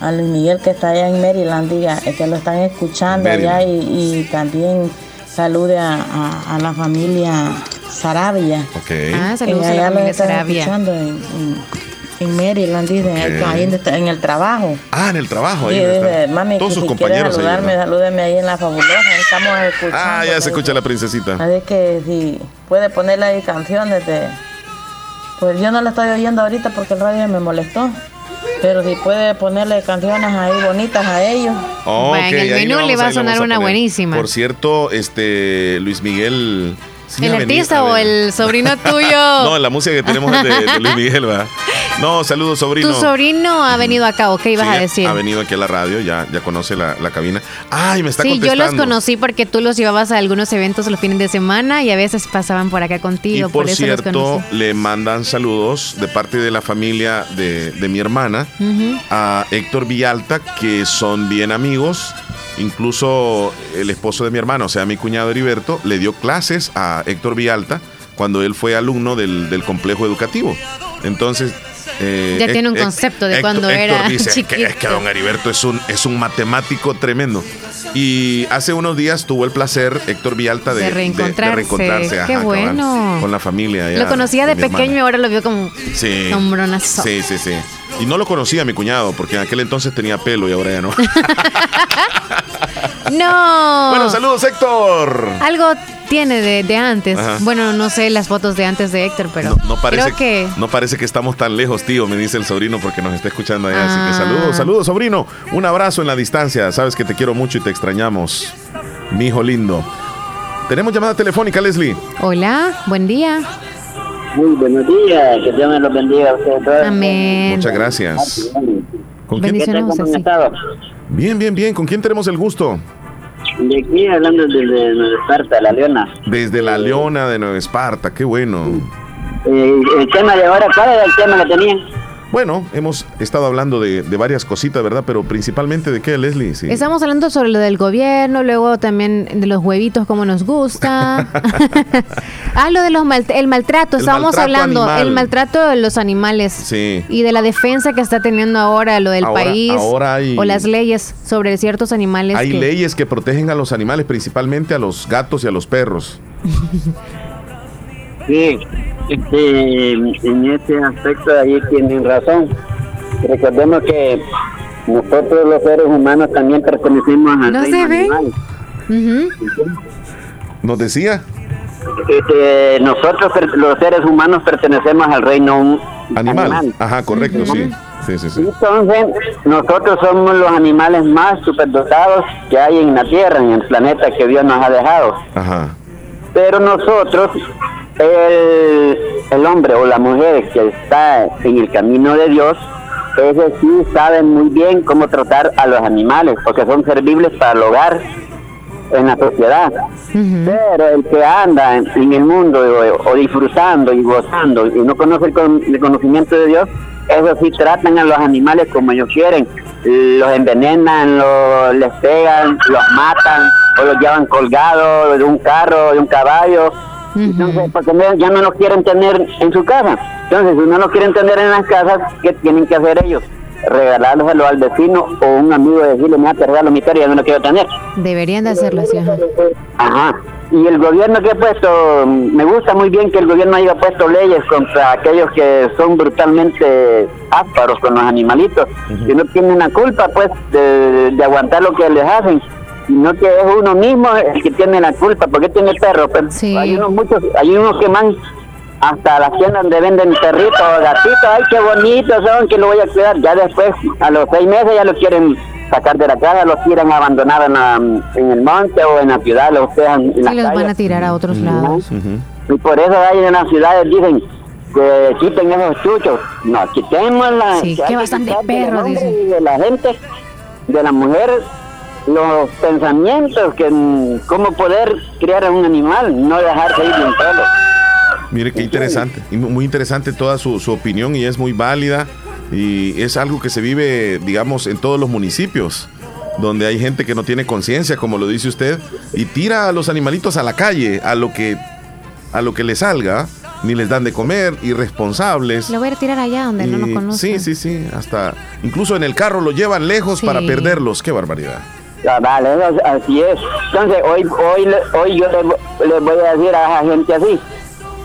A Luis Miguel que está allá en Maryland, diga, que lo están escuchando allá y, también salude a, la familia Sarabia. Ok. Ah, saludos a la familia Sarabia. en, en Maryland, dice, ahí en el trabajo. Ah, en el trabajo. Ahí dice, mami, Todos que sus si compañeros saludarme, ahí, salúdeme ahí en la fabulosa. Estamos escuchando. Ah, ya se escucha la princesita. Así que si puede ponerle ahí canciones de... Pues yo no la estoy oyendo ahorita porque el radio me molestó. Pero si puede ponerle canciones ahí bonitas a ellos. bueno, en el menú le va a sonar una buenísima. Por cierto, este Luis Miguel ¿El artista o el sobrino tuyo? no, la música que tenemos es de, Luis Miguel, ¿verdad? No, saludos, sobrino. Tu sobrino ha venido acá, ¿o qué ibas a decir? Ha venido aquí a la radio, ya, ya conoce la, cabina. Ay, me está sí, contestando. yo los conocí porque tú los llevabas a algunos eventos los fines de semana y a veces pasaban por acá contigo. Y por, cierto, le mandan saludos de parte de la familia de, mi hermana a Héctor Villalta, que son bien amigos Incluso el esposo de mi hermano, o sea, mi cuñado Heriberto, le dio clases a Héctor Vialta cuando él fue alumno del, complejo educativo. Entonces, eh, ya tiene un concepto de cuando era dice, Que, es que don Heriberto es un, es un matemático tremendo. Y hace unos días tuvo el placer Héctor Vialta de, reencontrarse. Qué bueno. con la familia. lo conocía de, pequeño y ahora lo vio como sí, hombronazo. Sí, sí, sí. Y no lo conocía mi cuñado, porque en aquel entonces tenía pelo y ahora ya no. no. Bueno, saludos, Héctor. Algo tiene de, antes. Bueno, no sé las fotos de antes de Héctor, pero no, parece, creo que... No parece que estamos tan lejos, tío, me dice el sobrino, porque nos está escuchando allá. Así que ah. saludos, saludos, sobrino. Un abrazo en la distancia. Sabes que te quiero mucho y te extrañamos, mi hijo lindo. Tenemos llamada telefónica, Leslie. Hola, buen día. Muy buenos días, que Dios me los bendiga a ustedes Amén. Muchas gracias. ¿Con quién tenemos Bien, bien, bien. ¿Con quién tenemos el gusto? De aquí hablando desde Nueva Esparta, La Leona. Desde La Leona de Nueva Esparta, qué bueno. Eh, el tema de ahora, ¿cuál era el tema que tenían? Bueno, hemos estado hablando de, varias cositas, ¿verdad? Pero principalmente de qué, Leslie. Sí. Estamos hablando sobre lo del gobierno, luego también de los huevitos, como nos gusta. ah, lo de los el maltrato, estábamos hablando, el maltrato de los animales. Sí. Y de la defensa que está teniendo ahora lo del país. Ahora hay, o las leyes sobre ciertos animales. Hay leyes que protegen a los animales, principalmente a los gatos y a los perros. Sí, este, en ese aspecto ahí tienen razón. Recordemos que nosotros los seres humanos también pertenecemos al ¿No reino se ve? ¿Nos decía? Este, nosotros los seres humanos pertenecemos al reino animal. Ajá, correcto, sí. Sí, sí, sí. Entonces, nosotros somos los animales más superdotados que hay en la Tierra, en el planeta que Dios nos ha dejado. Ajá. Pero nosotros el, el hombre o la mujer que está en el camino de Dios, ellos sí saben muy bien cómo tratar a los animales, porque son servibles para el hogar en la sociedad. Pero el que anda en, el mundo o, disfrutando y gozando y no conoce el, conocimiento de Dios, ellos sí tratan a los animales como ellos quieren. Los envenenan, los, les pegan, los matan o los llevan colgados de un carro, de un caballo entonces, porque ya no lo quieren tener en su casa. Entonces, si no lo quieren tener en las casas, ¿qué tienen que hacer ellos? regalárselo al vecino o un amigo decirle, mira, te regalo mi perro y yo no lo quiero tener. Deberían de hacerlo así, ajá. Ajá. Y el gobierno que ha puesto, me gusta muy bien que el gobierno haya puesto leyes contra aquellos que son brutalmente ásparos con los animalitos, que no tienen la culpa pues de, de aguantar lo que les hacen sino que es uno mismo el que tiene la culpa, porque tiene perro. Pero Hay unos muchos, hay unos que van hasta las tiendas donde venden perritos o gatitos, ay, qué bonitos son, que lo voy a cuidar. Ya después, a los seis meses, ya lo quieren sacar de la casa, los quieren abandonar en, en el monte o en la ciudad, los dejan en sí, los van a tirar a otros lados. Y por eso ahí en las ciudades dicen que quiten esos chuchos. No, quitémosla. Sí, que, bastante perros, dicen. De la gente, de la mujer los pensamientos, que cómo poder criar a un animal, no dejarse ir de un pelo. Mire qué interesante, muy interesante toda su, su, opinión y es muy válida y es algo que se vive, digamos, en todos los municipios, donde hay gente que no tiene conciencia, como lo dice usted, y tira a los animalitos a la calle, a lo que, a lo que le salga, ni les dan de comer, irresponsables. Lo voy a tirar allá donde no lo conocen. Sí, sí, sí, hasta incluso en el carro lo llevan lejos para perderlos, qué barbaridad. Ah, vale, así es. Entonces, hoy, hoy, hoy yo le, voy a decir a esa gente así.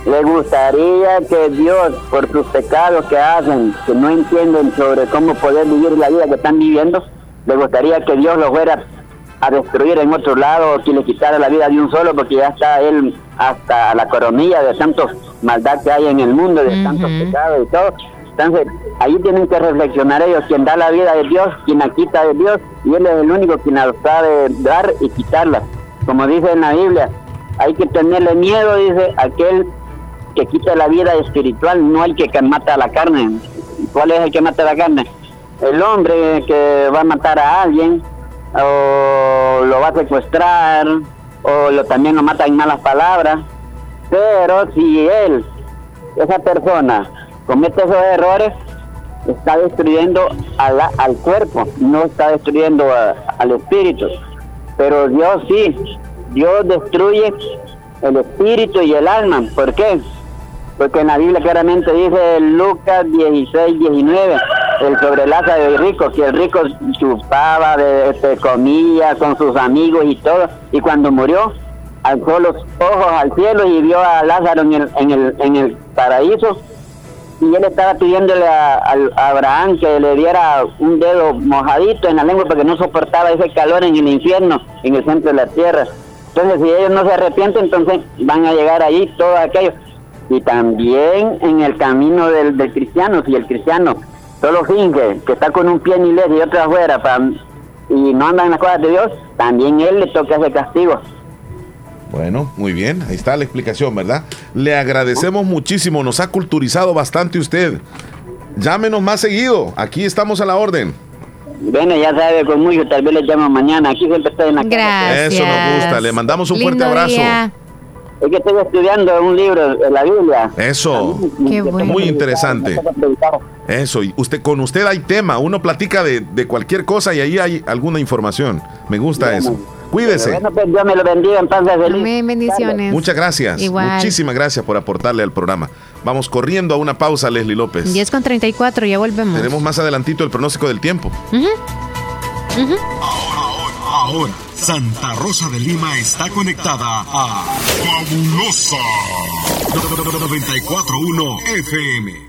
Le gustaría que Dios, por sus pecados que hacen, que no entienden sobre cómo poder vivir la vida que están viviendo, le gustaría que Dios los fuera a destruir en otro lado o que le quitara la vida de un solo porque ya está él hasta la coronilla de tantos maldad que hay en el mundo, de tantos pecados y todo. Entonces, ahí tienen que reflexionar ellos, quien da la vida de Dios, quien la quita de Dios, y Él es el único quien la sabe dar y quitarla. Como dice en la Biblia, hay que tenerle miedo, dice aquel que quita la vida espiritual, no hay que mata la carne. ¿Cuál es el que mata la carne? El hombre que va a matar a alguien, o lo va a secuestrar, o lo, también lo mata en malas palabras. Pero si él, esa persona, comete esos errores, está destruyendo al cuerpo, no está destruyendo al espíritu. Pero Dios sí, Dios destruye el espíritu y el alma. ¿Por qué? Porque en la Biblia claramente dice Lucas 16, 19, el sobre Lázaro y rico, que el rico chupaba, de, este, comía con sus amigos y todo, y cuando murió, alzó los ojos al cielo y vio a Lázaro en el, en el, en el paraíso y él estaba pidiéndole a, Abraham que le diera un dedo mojadito en la lengua porque no soportaba ese calor en el infierno, en el centro de la tierra. Entonces, si ellos no se arrepienten, entonces van a llegar ahí todos aquellos. Y también en el camino del, cristiano, si el cristiano solo finge que está con un pie en iglesia y otro afuera y no anda en las cosas de Dios, también él le toca ese castigo. Bueno, muy bien, ahí está la explicación, ¿verdad? Le agradecemos muchísimo, nos ha culturizado bastante usted. Llámenos más seguido, aquí estamos a la orden. Bueno, ya sabe, con mucho, tal vez le llamo mañana, aquí siempre estoy en la Gracias. Eso nos gusta, le mandamos un fuerte abrazo. Es que estoy estudiando un libro de la Biblia. Eso, muy interesante. Eso, y usted, con usted hay tema, uno platica de, de cualquier cosa y ahí hay alguna información. Me gusta eso. Cuídese. Bueno, pues Dios me lo bendiga entonces. Feliz. bendiciones. Muchas gracias. Muchísimas gracias por aportarle al programa. Vamos corriendo a una pausa, Leslie López. 10 con 34, ya volvemos. Tenemos más adelantito el pronóstico del tiempo. Ahora, Santa Rosa de Lima está conectada a Fabulosa 941 FM.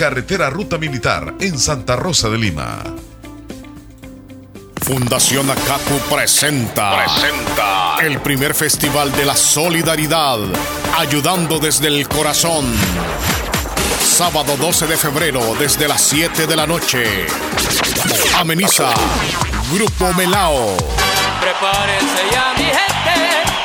carretera Ruta Militar en Santa Rosa de Lima. Fundación Acapu presenta, presenta el primer festival de la solidaridad, ayudando desde el corazón. Sábado 12 de febrero desde las 7 de la noche. Ameniza Grupo Melao. Prepárense ya mi gente,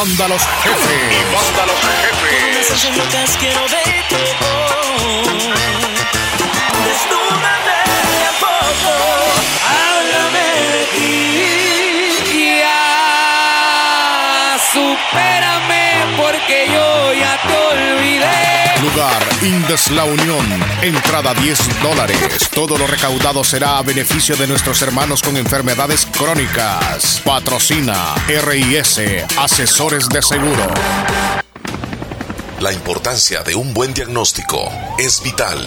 banda los jefes. Y banda los jefes. Con locas quiero verte hoy. Desnúdame a poco, Indes La Unión. Entrada 10 dólares. Todo lo recaudado será a beneficio de nuestros hermanos con enfermedades crónicas. Patrocina RIS, asesores de seguro. La importancia de un buen diagnóstico es vital.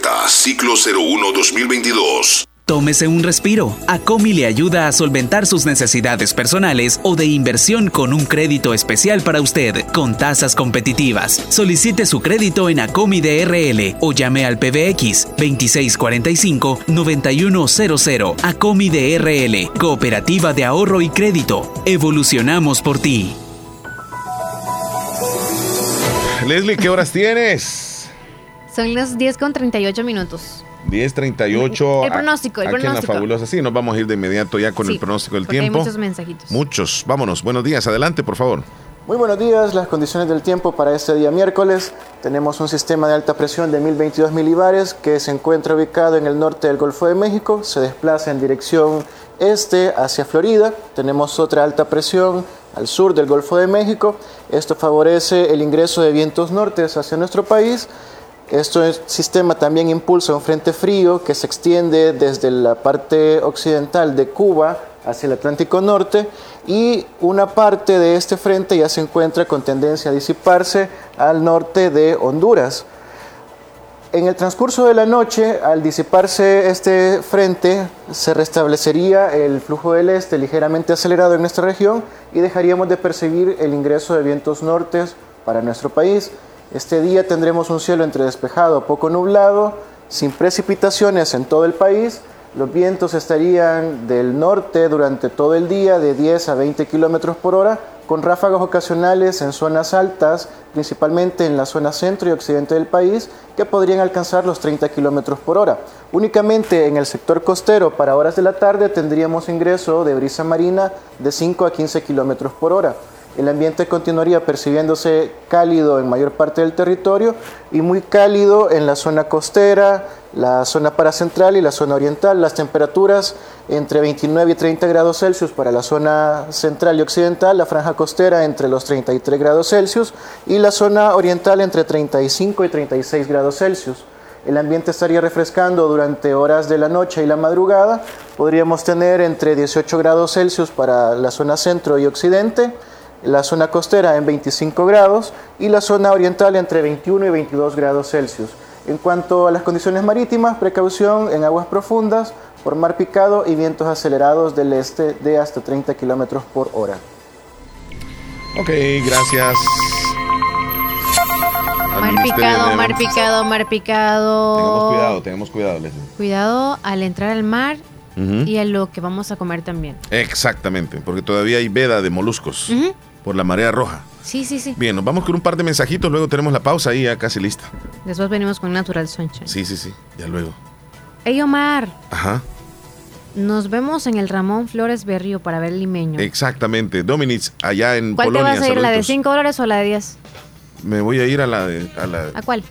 ciclo 01-2022. Tómese un respiro. Acomi le ayuda a solventar sus necesidades personales o de inversión con un crédito especial para usted, con tasas competitivas. Solicite su crédito en Acomi DRL o llame al PBX 2645-9100. Acomi DRL, Cooperativa de Ahorro y Crédito. Evolucionamos por ti. Leslie, ¿qué horas tienes? Son las 10 con 38 minutos. 10.38. El pronóstico, el aquí pronóstico. en la fabulosa. Sí, nos vamos a ir de inmediato ya con Sí, el pronóstico del tiempo. Hay muchos mensajitos. Muchos. Vámonos. Buenos días. Adelante, por favor. Muy buenos días, las condiciones del tiempo para este día miércoles. Tenemos un sistema de alta presión de 1022 milibares que se encuentra ubicado en el norte del Golfo de México, se desplaza en dirección este hacia Florida. Tenemos otra alta presión al sur del Golfo de México. Esto favorece el ingreso de vientos nortes hacia nuestro país. Este sistema también impulsa un frente frío que se extiende desde la parte occidental de Cuba hacia el Atlántico Norte y una parte de este frente ya se encuentra con tendencia a disiparse al norte de Honduras. En el transcurso de la noche, al disiparse este frente, se restablecería el flujo del este ligeramente acelerado en nuestra región y dejaríamos de percibir el ingreso de vientos nortes para nuestro país. Este día tendremos un cielo entre despejado poco nublado, sin precipitaciones en todo el país. Los vientos estarían del norte durante todo el día de 10 a 20 kilómetros por hora, con ráfagas ocasionales en zonas altas, principalmente en la zona centro y occidente del país, que podrían alcanzar los 30 kilómetros por hora. Únicamente en el sector costero, para horas de la tarde, tendríamos ingreso de brisa marina de 5 a 15 kilómetros por hora. El ambiente continuaría percibiéndose cálido en mayor parte del territorio y muy cálido en la zona costera, la zona paracentral y la zona oriental. Las temperaturas entre 29 y 30 grados Celsius para la zona central y occidental, la franja costera entre los 33 grados Celsius y la zona oriental entre 35 y 36 grados Celsius. El ambiente estaría refrescando durante horas de la noche y la madrugada. Podríamos tener entre 18 grados Celsius para la zona centro y occidente, la zona costera en 25 grados y la zona oriental entre 21 y 22 grados Celsius. En cuanto a las condiciones marítimas, precaución en aguas profundas por mar picado y vientos acelerados del este de hasta 30 kilómetros por hora. Ok, gracias. Mar picado, mar picado, mar picado. Tengamos cuidado, tengamos cuidado, Cuidado al entrar al mar y a lo que vamos a comer también. Exactamente, porque todavía hay veda de moluscos por la marea roja. Sí, sí, sí. Bien, nos vamos con un par de mensajitos, luego tenemos la pausa ahí ya casi lista. Después venimos con Natural Sunshine. Sí, sí, sí, ya luego. Ey, Omar. Ajá. Nos vemos en el Ramón Flores Berrío para ver el limeño. Exactamente. Dominic, allá en ¿Cuál te vas a ir, la de 5 dólares o la de 10? Me voy a ir a la de... ¿A, la, ¿A cuál?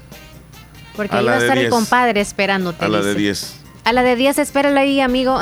Porque ahí va a estar el compadre esperándote. A la de 10. A la de 10, espéralo ahí, amigo.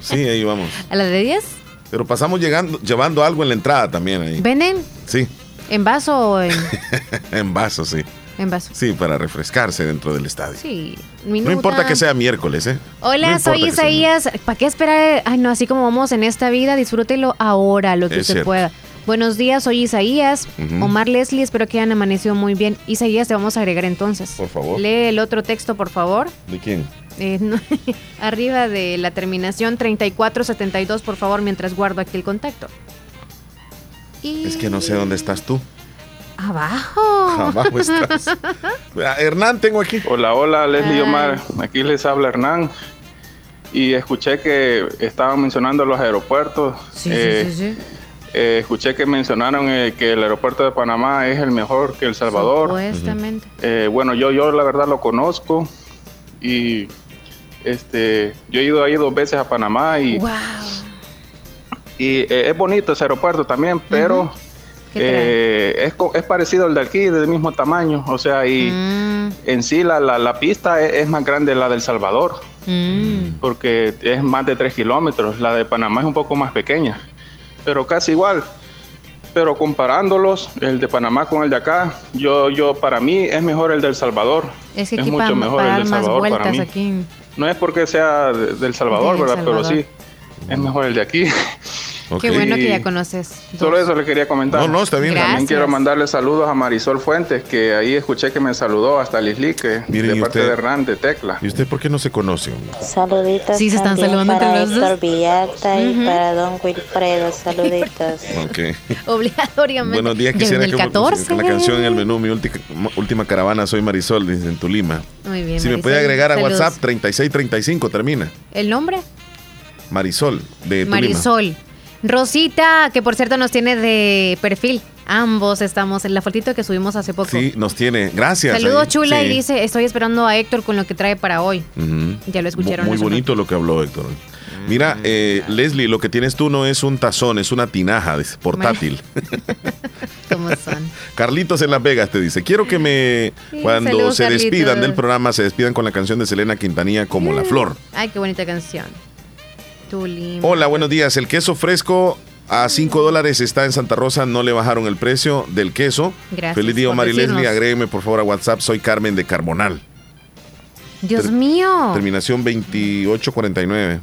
sí, ahí vamos. ¿A la de 10? Pero pasamos llegando, llevando algo en la entrada también ahí. ¿Venden? Sí. ¿En vaso o en...? en vaso, sí. En vaso. Sí, para refrescarse dentro del estadio. Sí. No importa que sea miércoles, ¿eh? Hola, soy Isaías. ¿Para qué esperar? Ay, no, así como vamos en esta vida, disfrútelo ahora, lo que se pueda. Buenos días, soy Isaías. Omar Leslie, espero que hayan amanecido muy bien. Isaías, te vamos a agregar entonces. Por favor. Lee el otro texto, por favor. ¿De quién? Eh, arriba de la terminación 3472, por favor, mientras guardo aquí el contacto. Es que no sé dónde estás tú. Abajo. Abajo estás. Hernán, tengo aquí. Hola, hola, Leslie Omar. Aquí les habla Hernán. Y escuché que estaban mencionando los aeropuertos. Sí, sí, eh, sí. Eh, escuché que mencionaron eh, que el aeropuerto de Panamá es el mejor que El Salvador. Supuestamente. bueno, yo, yo la verdad lo conozco y este, yo he ido ahí dos veces a Panamá y, wow. y es bonito ese aeropuerto también, pero es, es, parecido al de aquí, del mismo tamaño, o sea, y mm. en sí la, la, pista es, más grande la del Salvador, mm. porque es más de 3 kilómetros, la de Panamá es un poco más pequeña pero casi igual. Pero comparándolos, el de Panamá con el de acá, yo, yo para mí es mejor el del Salvador. Es, que mucho mejor el del Salvador para mí. No es porque sea del Salvador, ¿verdad? Pero sí, es mejor el de aquí. Qué bueno que ya conoces. Solo eso le quería comentar. No, no, está bien. También quiero mandarle saludos a Marisol Fuentes, que ahí escuché que me saludó hasta Lislique, de parte de Hernán de Tecla. ¿Y usted por qué no se conoce? Saluditos. Sí, se están saludando para entre los Villalta y para don Wilfredo. Saluditos. ok. Obligatoriamente. Buenos días, quisiera que 14. la canción en el menú, mi última, caravana, soy Marisol, dice en Tulima. Muy bien. Si me puede agregar a WhatsApp, 3635 termina. ¿El nombre? Marisol, de Tulima. Marisol. Rosita, que por cierto nos tiene de perfil. Ambos estamos en la fotito que subimos hace poco. Sí, nos tiene. Gracias. Saludos, chula, y dice, estoy esperando a Héctor con lo que trae para hoy. Ya lo escucharon. Muy, bonito lo que habló Héctor. Mira, eh, Leslie, lo que tienes tú no es un tazón, es una tinaja portátil. ¿Cómo son? Carlitos en Las Vegas te dice, quiero que me, cuando se despidan del programa, se despidan con la canción de Selena Quintanilla como La Flor. Ay, qué bonita canción. Hola, buenos días. El queso fresco a 5 dólares está en Santa Rosa. No le bajaron el precio del queso. Gracias Feliz día, Omar y Leslie. Agrégueme por favor a WhatsApp. Soy Carmen de Carbonal. Dios mío. Terminación 2849.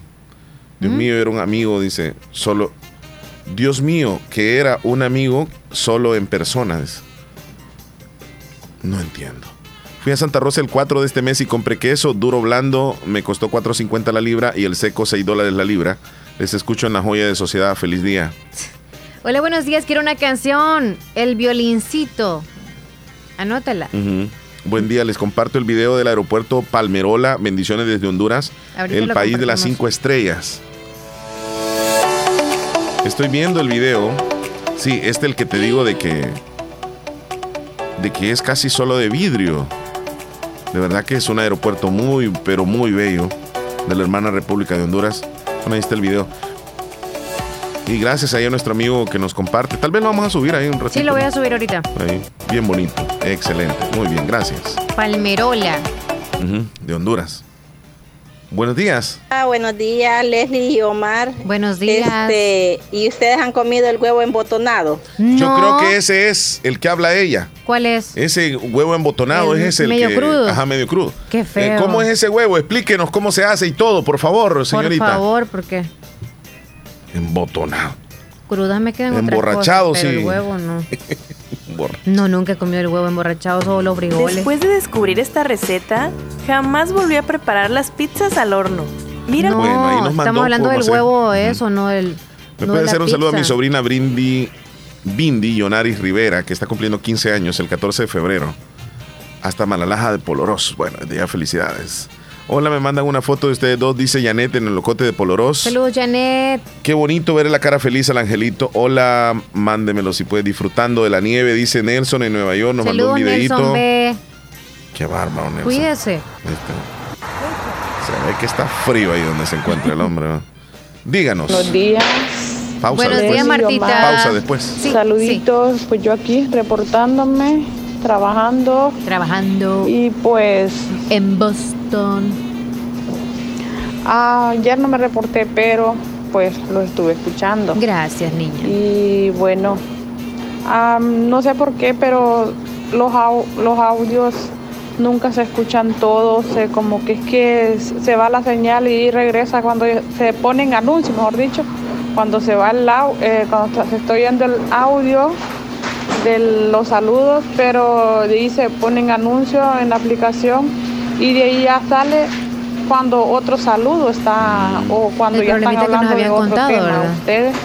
Dios ¿Mm? mío, era un amigo, dice. Solo. Dios mío, que era un amigo solo en personas. No entiendo. Fui a Santa Rosa el 4 de este mes y compré queso duro blando, me costó 4.50 la libra y el seco 6 dólares la libra. Les escucho en la joya de sociedad. Feliz día. Hola, buenos días. Quiero una canción. El violincito. Anótala. Buen día, les comparto el video del aeropuerto Palmerola. Bendiciones desde Honduras, el país de las cinco estrellas. Estoy viendo el video. Sí, este el que te digo de que de que es casi solo de vidrio. De verdad que es un aeropuerto muy, pero muy bello de la hermana República de Honduras. Bueno, ahí está el video. Y gracias ahí a nuestro amigo que nos comparte. Tal vez lo vamos a subir ahí un ratito. Sí, lo voy a subir ahorita. Ahí, bien bonito. Excelente. Muy bien, gracias. Palmerola. de Honduras. Buenos días. Ah, buenos días, Leslie y Omar. Buenos días. Este, ¿Y ustedes han comido el huevo embotonado? Yo creo que ese es el que habla ella. ¿Cuál es? Ese huevo embotonado es ese medio crudo. Ajá, medio crudo. Qué eh, feo. ¿Cómo es ese huevo? Explíquenos cómo se hace y todo, por favor, señorita. Por favor, ¿por qué? Embotonado. Cruda me quedan Emborrachado, otras cosas, sí. el huevo no. No, nunca he comido el huevo emborrachado, solo frijoles. Después de descubrir esta receta, jamás volví a preparar las pizzas al horno. Mira, no, estamos hablando del huevo, eso, no del. Me no puede de hacer un saludo a mi sobrina Brindy, Bindi Yonaris Rivera, que está cumpliendo 15 años el 14 de febrero. Hasta Malalaja de Polorós. Bueno, de ya felicidades. Hola, me mandan una foto de ustedes dos, dice Janet en el locote de Polorós. Saludos, Janet. Qué bonito ver la cara feliz al angelito. Hola, mándemelo si puede. Disfrutando de la nieve, dice Nelson en Nueva York. Nos mandó Saludos, un videito. Nelson B. Qué bárbaro, Nelson. Cuídese. Este, se ve que está frío ahí donde se encuentra el hombre. ¿no? Díganos. Buenos días. Pausa Buenos después. días, Martita. Pausa después. Saluditos, pues yo aquí reportándome, trabajando. Trabajando. Y pues... En Ah, ayer no me reporté, pero pues lo estuve escuchando. Gracias, niña. Y bueno, no sé por qué, pero los, au- los audios nunca se escuchan todos, eh, como que es que se va la señal y regresa cuando se ponen anuncios, mejor dicho, cuando se va el au- eh, cuando se estoy viendo el audio de los saludos, pero se ponen anuncios en la aplicación y de ahí ya sale cuando otro saludo está o cuando El ya están problemita que nos hablando de habían otro contado, tema. ¿verdad? Ustedes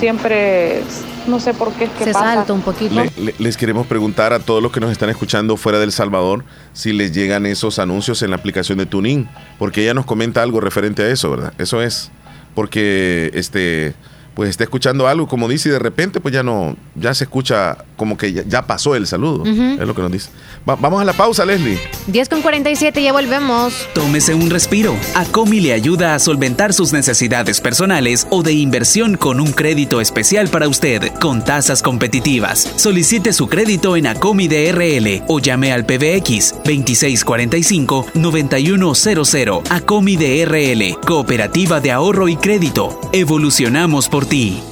siempre no sé por qué es que Se pasa. salta un poquito. Le- le- les queremos preguntar a todos los que nos están escuchando fuera del Salvador si les llegan esos anuncios en la aplicación de Tuning, porque ella nos comenta algo referente a eso, ¿verdad? Eso es porque este pues está escuchando algo como dice y de repente pues ya no ya se escucha como que ya, ya pasó el saludo, es lo que nos dice. Va- vamos a la pausa, Leslie. 10 con 47, ya volvemos. Tómese un respiro. Acomi le ayuda a solventar sus necesidades personales o de inversión con un crédito especial para usted, con tasas competitivas. Solicite su crédito en Acomi DRL o llame al PBX 2645-9100. Acomi DRL, Cooperativa de Ahorro y Crédito. Evolucionamos por ti.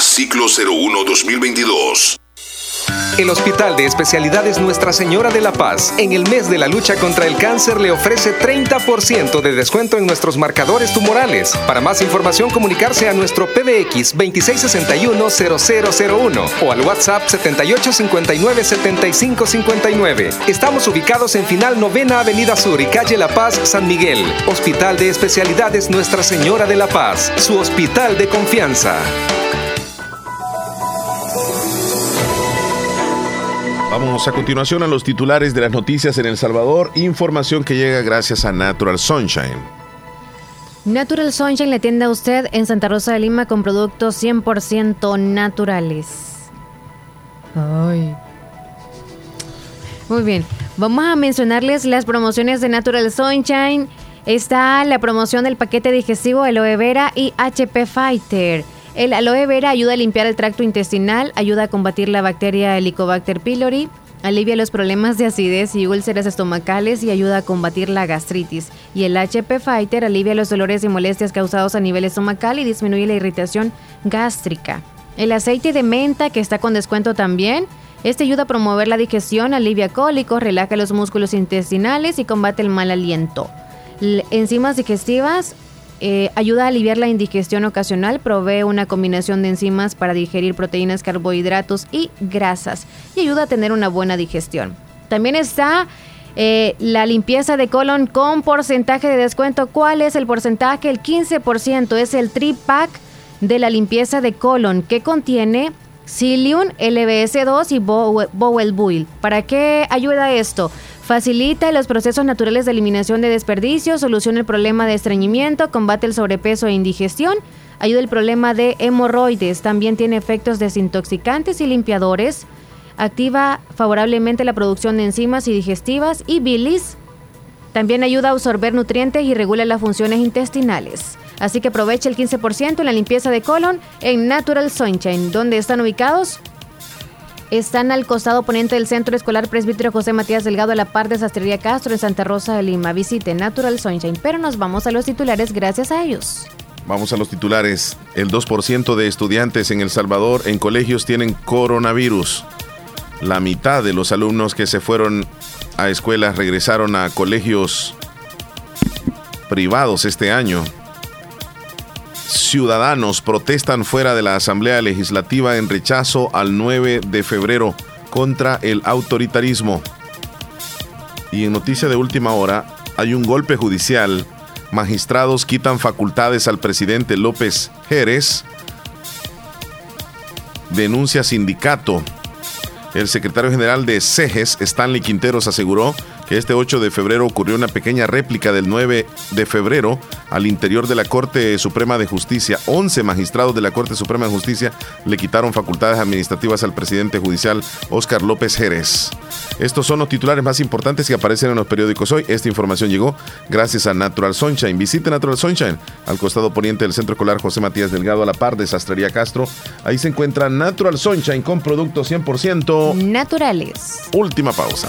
ciclo 01-2022. El Hospital de Especialidades Nuestra Señora de la Paz, en el mes de la lucha contra el cáncer, le ofrece 30% de descuento en nuestros marcadores tumorales. Para más información, comunicarse a nuestro PBX 2661-0001 o al WhatsApp 7859-7559. Estamos ubicados en Final Novena Avenida Sur y Calle La Paz, San Miguel. Hospital de Especialidades Nuestra Señora de la Paz, su hospital de confianza. Vamos a continuación a los titulares de las noticias en El Salvador. Información que llega gracias a Natural Sunshine. Natural Sunshine le atiende a usted en Santa Rosa de Lima con productos 100% naturales. Ay. Muy bien, vamos a mencionarles las promociones de Natural Sunshine. Está la promoción del paquete digestivo aloe vera y HP Fighter. El aloe vera ayuda a limpiar el tracto intestinal, ayuda a combatir la bacteria Helicobacter pylori, Alivia los problemas de acidez y úlceras estomacales y ayuda a combatir la gastritis. Y el HP Fighter alivia los dolores y molestias causados a nivel estomacal y disminuye la irritación gástrica. El aceite de menta, que está con descuento también, este ayuda a promover la digestión, alivia cólicos, relaja los músculos intestinales y combate el mal aliento. enzimas digestivas eh, ayuda a aliviar la indigestión ocasional, provee una combinación de enzimas para digerir proteínas, carbohidratos y grasas y ayuda a tener una buena digestión. También está eh, la limpieza de colon con porcentaje de descuento. ¿Cuál es el porcentaje? El 15% es el tripack de la limpieza de colon que contiene Psyllium, LBS2 y Bowel Buil. ¿Para qué ayuda esto? Facilita los procesos naturales de eliminación de desperdicios, soluciona el problema de estreñimiento, combate el sobrepeso e indigestión, ayuda el problema de hemorroides, también tiene efectos desintoxicantes y limpiadores, activa favorablemente la producción de enzimas y digestivas y bilis, también ayuda a absorber nutrientes y regula las funciones intestinales. Así que aproveche el 15% en la limpieza de colon en Natural Sunshine, donde están ubicados están al costado poniente del Centro Escolar Presbítero José Matías Delgado a la par de Sastrería Castro en Santa Rosa de Lima. Visite Natural Sunshine, pero nos vamos a los titulares gracias a ellos. Vamos a los titulares. El 2% de estudiantes en El Salvador en colegios tienen coronavirus. La mitad de los alumnos que se fueron a escuelas regresaron a colegios privados este año ciudadanos protestan fuera de la Asamblea Legislativa en rechazo al 9 de febrero contra el autoritarismo. Y en noticia de última hora, hay un golpe judicial. Magistrados quitan facultades al presidente López Jerez. Denuncia sindicato. El secretario general de CEGES, Stanley Quinteros, aseguró que este 8 de febrero ocurrió una pequeña réplica del 9 de febrero al interior de la Corte Suprema de Justicia. 11 magistrados de la Corte Suprema de Justicia le quitaron facultades administrativas al presidente judicial Óscar López Jerez. Estos son los titulares más importantes que aparecen en los periódicos hoy. Esta información llegó gracias a Natural Sunshine. Visite Natural Sunshine al costado poniente del Centro Escolar José Matías Delgado a la par de Sastrería Castro. Ahí se encuentra Natural Sunshine con productos 100% naturales. Última pausa.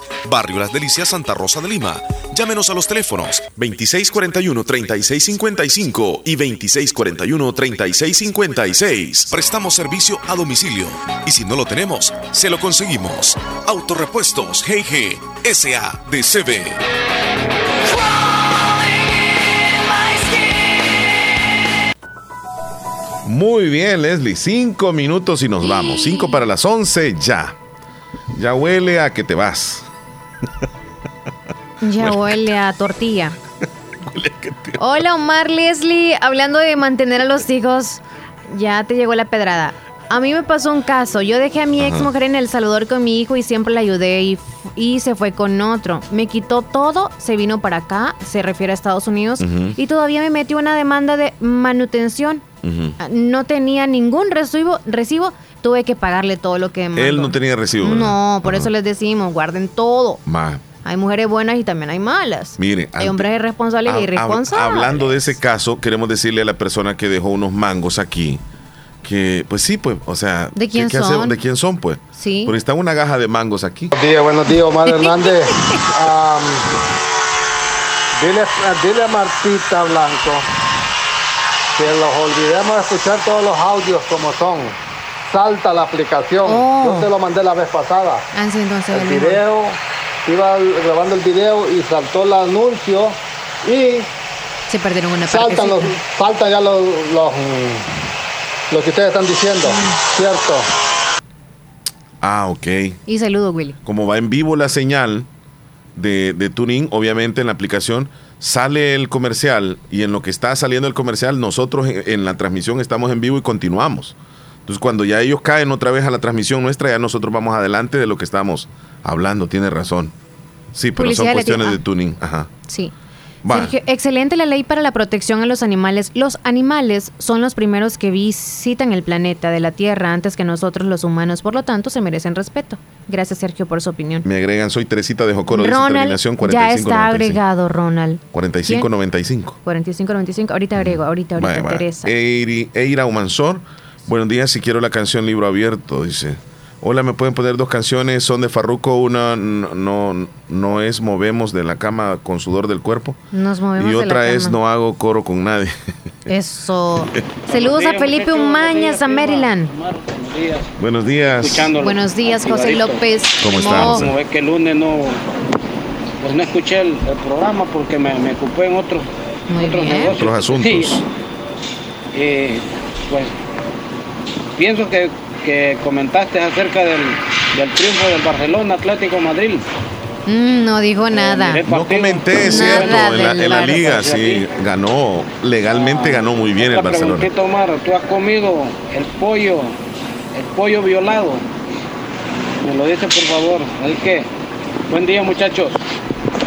Barrio Las Delicias, Santa Rosa de Lima. Llámenos a los teléfonos 2641-3655 y 2641-3656. Prestamos servicio a domicilio y si no lo tenemos, se lo conseguimos. Autorepuestos GG SA de CB. Muy bien, Leslie. Cinco minutos y nos vamos. Cinco para las once, ya. Ya huele a que te vas. Ya huele a tortilla. Hola Omar Leslie, hablando de mantener a los hijos, ya te llegó la pedrada. A mí me pasó un caso. Yo dejé a mi ex mujer en El Salvador con mi hijo y siempre la ayudé y, y, se fue con otro. Me quitó todo, se vino para acá, se refiere a Estados Unidos, y todavía me metió una demanda de manutención. Ah, no tenía ningún recibo, recibo, tuve que pagarle todo lo que me Él no tenía recibo. No, por eso les decimos, guarden todo. Hay mujeres buenas y también hay malas. Mire, hay hombres irresponsables e irresponsables. Hablando de ese caso, queremos decirle a la persona que dejó unos mangos aquí que, pues sí, pues, o sea, ¿de quién son? ¿De quién son, pues? Sí. Porque está una gaja de mangos aquí. Buenos días, buenos días, Omar Hernández. dile, dile a Martita Blanco que los olvidemos de escuchar todos los audios como son. Salta la aplicación. Yo te lo mandé la vez pasada. Ah, sí, entonces el video, iba grabando el video y saltó el anuncio y se perdieron una saltan los, Faltan ya los, los lo que ustedes están diciendo, cierto. Ah, ok. Y saludo, Willy. Como va en vivo la señal de, de tuning, obviamente en la aplicación sale el comercial y en lo que está saliendo el comercial, nosotros en, la transmisión estamos en vivo y continuamos. Entonces, cuando ya ellos caen otra vez a la transmisión nuestra, ya nosotros vamos adelante de lo que estamos hablando. Tiene razón. Sí, pero son cuestiones de tuning. Ajá. Sí excelente la ley para la protección a los animales. Los animales son los primeros que visitan el planeta de la Tierra antes que nosotros los humanos, por lo tanto se merecen respeto. Gracias Sergio por su opinión. Me agregan, soy Teresita de Jocoro, Ronald, ya está agregado Ronald. 4595. 4595, ahorita agrego, ahorita, ahorita Teresa. Eira Humansor, buenos días, si quiero la canción Libro Abierto, dice. Hola, ¿me pueden poner dos canciones? Son de Farruco. Una no, no, es Movemos de la cama con sudor del cuerpo. Nos movemos Y otra es No hago coro con nadie. Eso. Saludos a Felipe Umañas, a Maryland. Buenos días. Buenos días, José López. ¿Cómo estás? Como ve que el lunes no, pues no escuché el, programa porque me, me, ocupé en otros, otros negocios. Otros asuntos. Eh, pues pienso que que comentaste acerca del, triunfo del Barcelona Atlético Madrid. Mm, no dijo eh, nada. No comenté, es cierto. En la, liga, sí, ganó, legalmente ah, ganó muy bien el Barcelona. Omar, tú has comido el pollo, el pollo violado. Me lo dice, por favor. Así que, buen día, muchachos.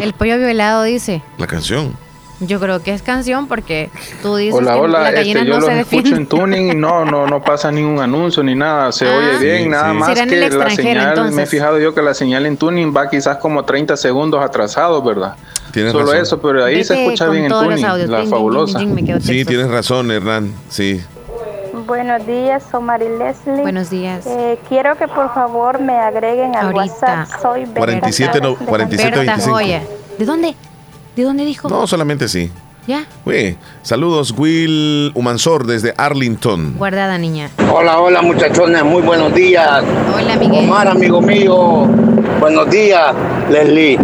El pollo violado dice. La canción. Yo creo que es canción porque tú dices hola, que hola, la gallina este, yo no se escucho en tuning y no, no, no pasa ningún anuncio ni nada, se oye ah. bien, nada más que la señal, me he fijado yo que la señal en tuning va quizás como 30 segundos atrasado, ¿verdad? Tienes Solo eso, pero ahí se escucha bien en tuning, la fabulosa. sí, tienes razón, Hernán, sí. Buenos días, soy Mari Leslie. Buenos días. Eh, quiero que por favor me agreguen al WhatsApp. Soy 47, no, 47 25. ¿De dónde? ¿De dónde dijo? No, solamente sí. ¿Ya? Uy, saludos, Will Humansor desde Arlington. Guardada, niña. Hola, hola, muchachones, muy buenos días. Hola, Miguel. Omar, amigo mío. Buenos días, Leslie.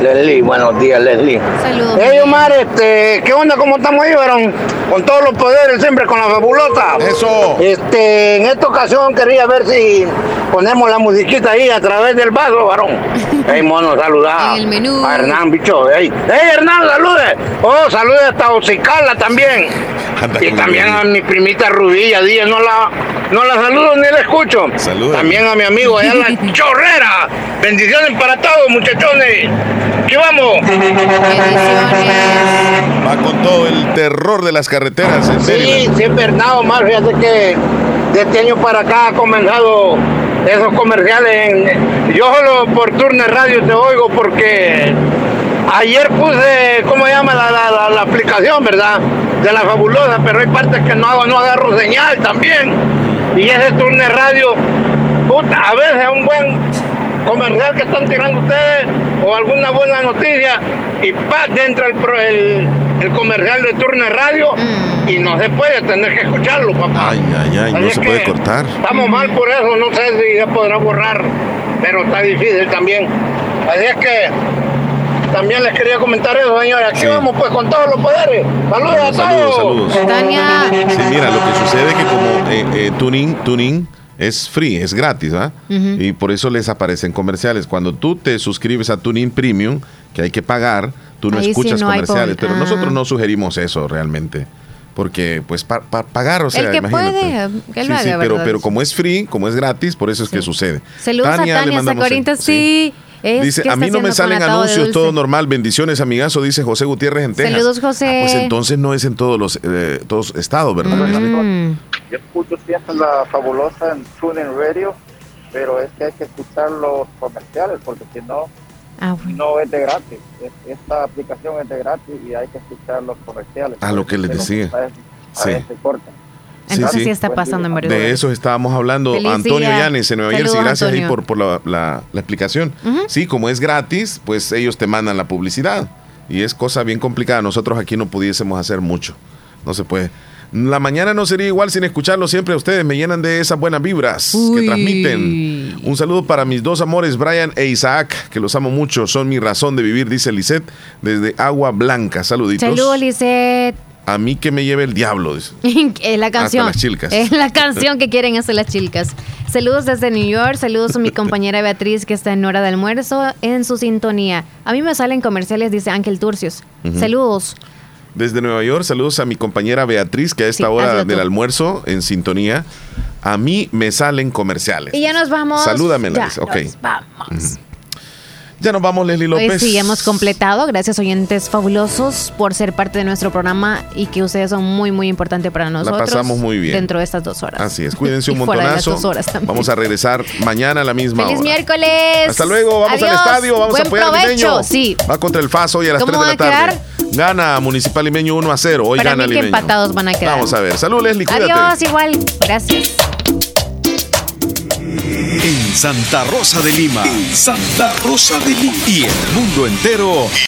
Leslie, buenos días, Leslie. Saludos. Hey, Omar, este, ¿qué onda? ¿Cómo estamos ahí, varón? Con todos los poderes, siempre con la fabulosa. Eso. Este, en esta ocasión quería ver si ponemos la musiquita ahí a través del vaso, varón. Hey, mono, saludá. el menú. A Hernán, bicho. Hey, hey Hernán, salude. Oh, salude hasta Ocicala también. Y también a mi primita Rubilla Díaz, no la, no la saludo ni la escucho. Saludos. También a mi amigo allá en la chorrera. Bendiciones para todos, muchachones. ¿Qué vamos? Va con todo el terror de las carreteras. ¿en sí, sí, es verdad, Omar. Fíjate que de este año para acá ha comenzado esos comerciales. yo solo por Turner Radio te oigo porque ayer puse, ¿cómo se llama la, aplicación, verdad? De la fabulosa, pero hay partes que no, no agarro señal también. Y ese Turner Radio, puta, a veces es un buen comercial que están tirando ustedes o alguna buena noticia y pa, dentro el, el, comercial de Turner Radio y no se puede tener que escucharlo, papá. Ay, ay, ay, no se puede cortar. Estamos mal por eso, no sé si se podrá borrar, pero está difícil también. Así es que también les quería comentar eso, señores. Aquí vamos pues con todos los poderes. Saludos a todos. Saludos, Sí, mira, lo que sucede es que como eh, eh, tuning, tuning es free, es gratis, ¿ah? Y por eso les aparecen comerciales. Cuando tú te suscribes a Tuning Premium, que hay que pagar, tú no escuchas comerciales. Pero nosotros ah. no sugerimos eso realmente porque pues para pagar, o sea, el que puede, que lo haga, pero, pero como es free, como es gratis, por eso es que sucede. Saludos a Tania Sacorinta, sí. Dice, a mí no me salen anuncios, todo normal. Bendiciones, amigazo, dice José Gutiérrez en Texas. Saludos, José. Ah, pues entonces no es en todos los eh, todos estados, ¿verdad? Mm. Yo escucho siempre la fabulosa en TuneIn Radio, pero es que hay que escuchar los comerciales, porque si no, Ah, no es de gratis. Esta aplicación es de gratis y hay que escuchar los comerciales. A lo que les decía. sí. Entonces sí, está pasando en varios De eso estábamos hablando. Antonio Yanes en Nueva Jersey, gracias ahí por, por la, la, explicación. Sí, como es gratis, pues ellos te mandan la publicidad. Y es cosa bien complicada. Nosotros aquí no pudiésemos hacer mucho. No se puede. La mañana no sería igual sin escucharlo siempre a ustedes. Me llenan de esas buenas vibras que transmiten. Un saludo para mis dos amores, Brian e Isaac, que los amo mucho. Son mi razón de vivir, dice Lisette, desde Agua Blanca. Saluditos. Saludos, Lisette. A mí que me lleve el diablo. Dice. es la canción. las chilcas. Es la canción que quieren hacer las chilcas. Saludos desde New York. Saludos a mi compañera Beatriz, que está en hora de almuerzo, en su sintonía. A mí me salen comerciales, dice Ángel Turcios. Saludos. Desde Nueva York, saludos a mi compañera Beatriz, que a esta hora del almuerzo, en sintonía, a mí me salen comerciales. Y ya nos vamos. Salúdame, ya ok. vamos. Ya nos vamos, Leslie López. sí, hemos completado. Gracias, oyentes fabulosos, por ser parte de nuestro programa y que ustedes son muy, muy importantes para nosotros. La pasamos muy bien. Dentro de estas dos horas. Así es. Cuídense un montonazo. Vamos a regresar mañana a la misma ¡Feliz hora. miércoles! Hasta luego. Vamos al estadio. Vamos a apoyar provecho. al Sí. Va contra el FAS hoy a las 3 de la tarde. Gana Municipal Limeño 1 a 0. Hoy Para gana mí que empatados van a quedar. Vamos a ver. Salud, Leslie. Cuídate. Adiós, igual. Gracias. Santa Rosa de Lima. Santa Rosa de Lima. Y el mundo entero.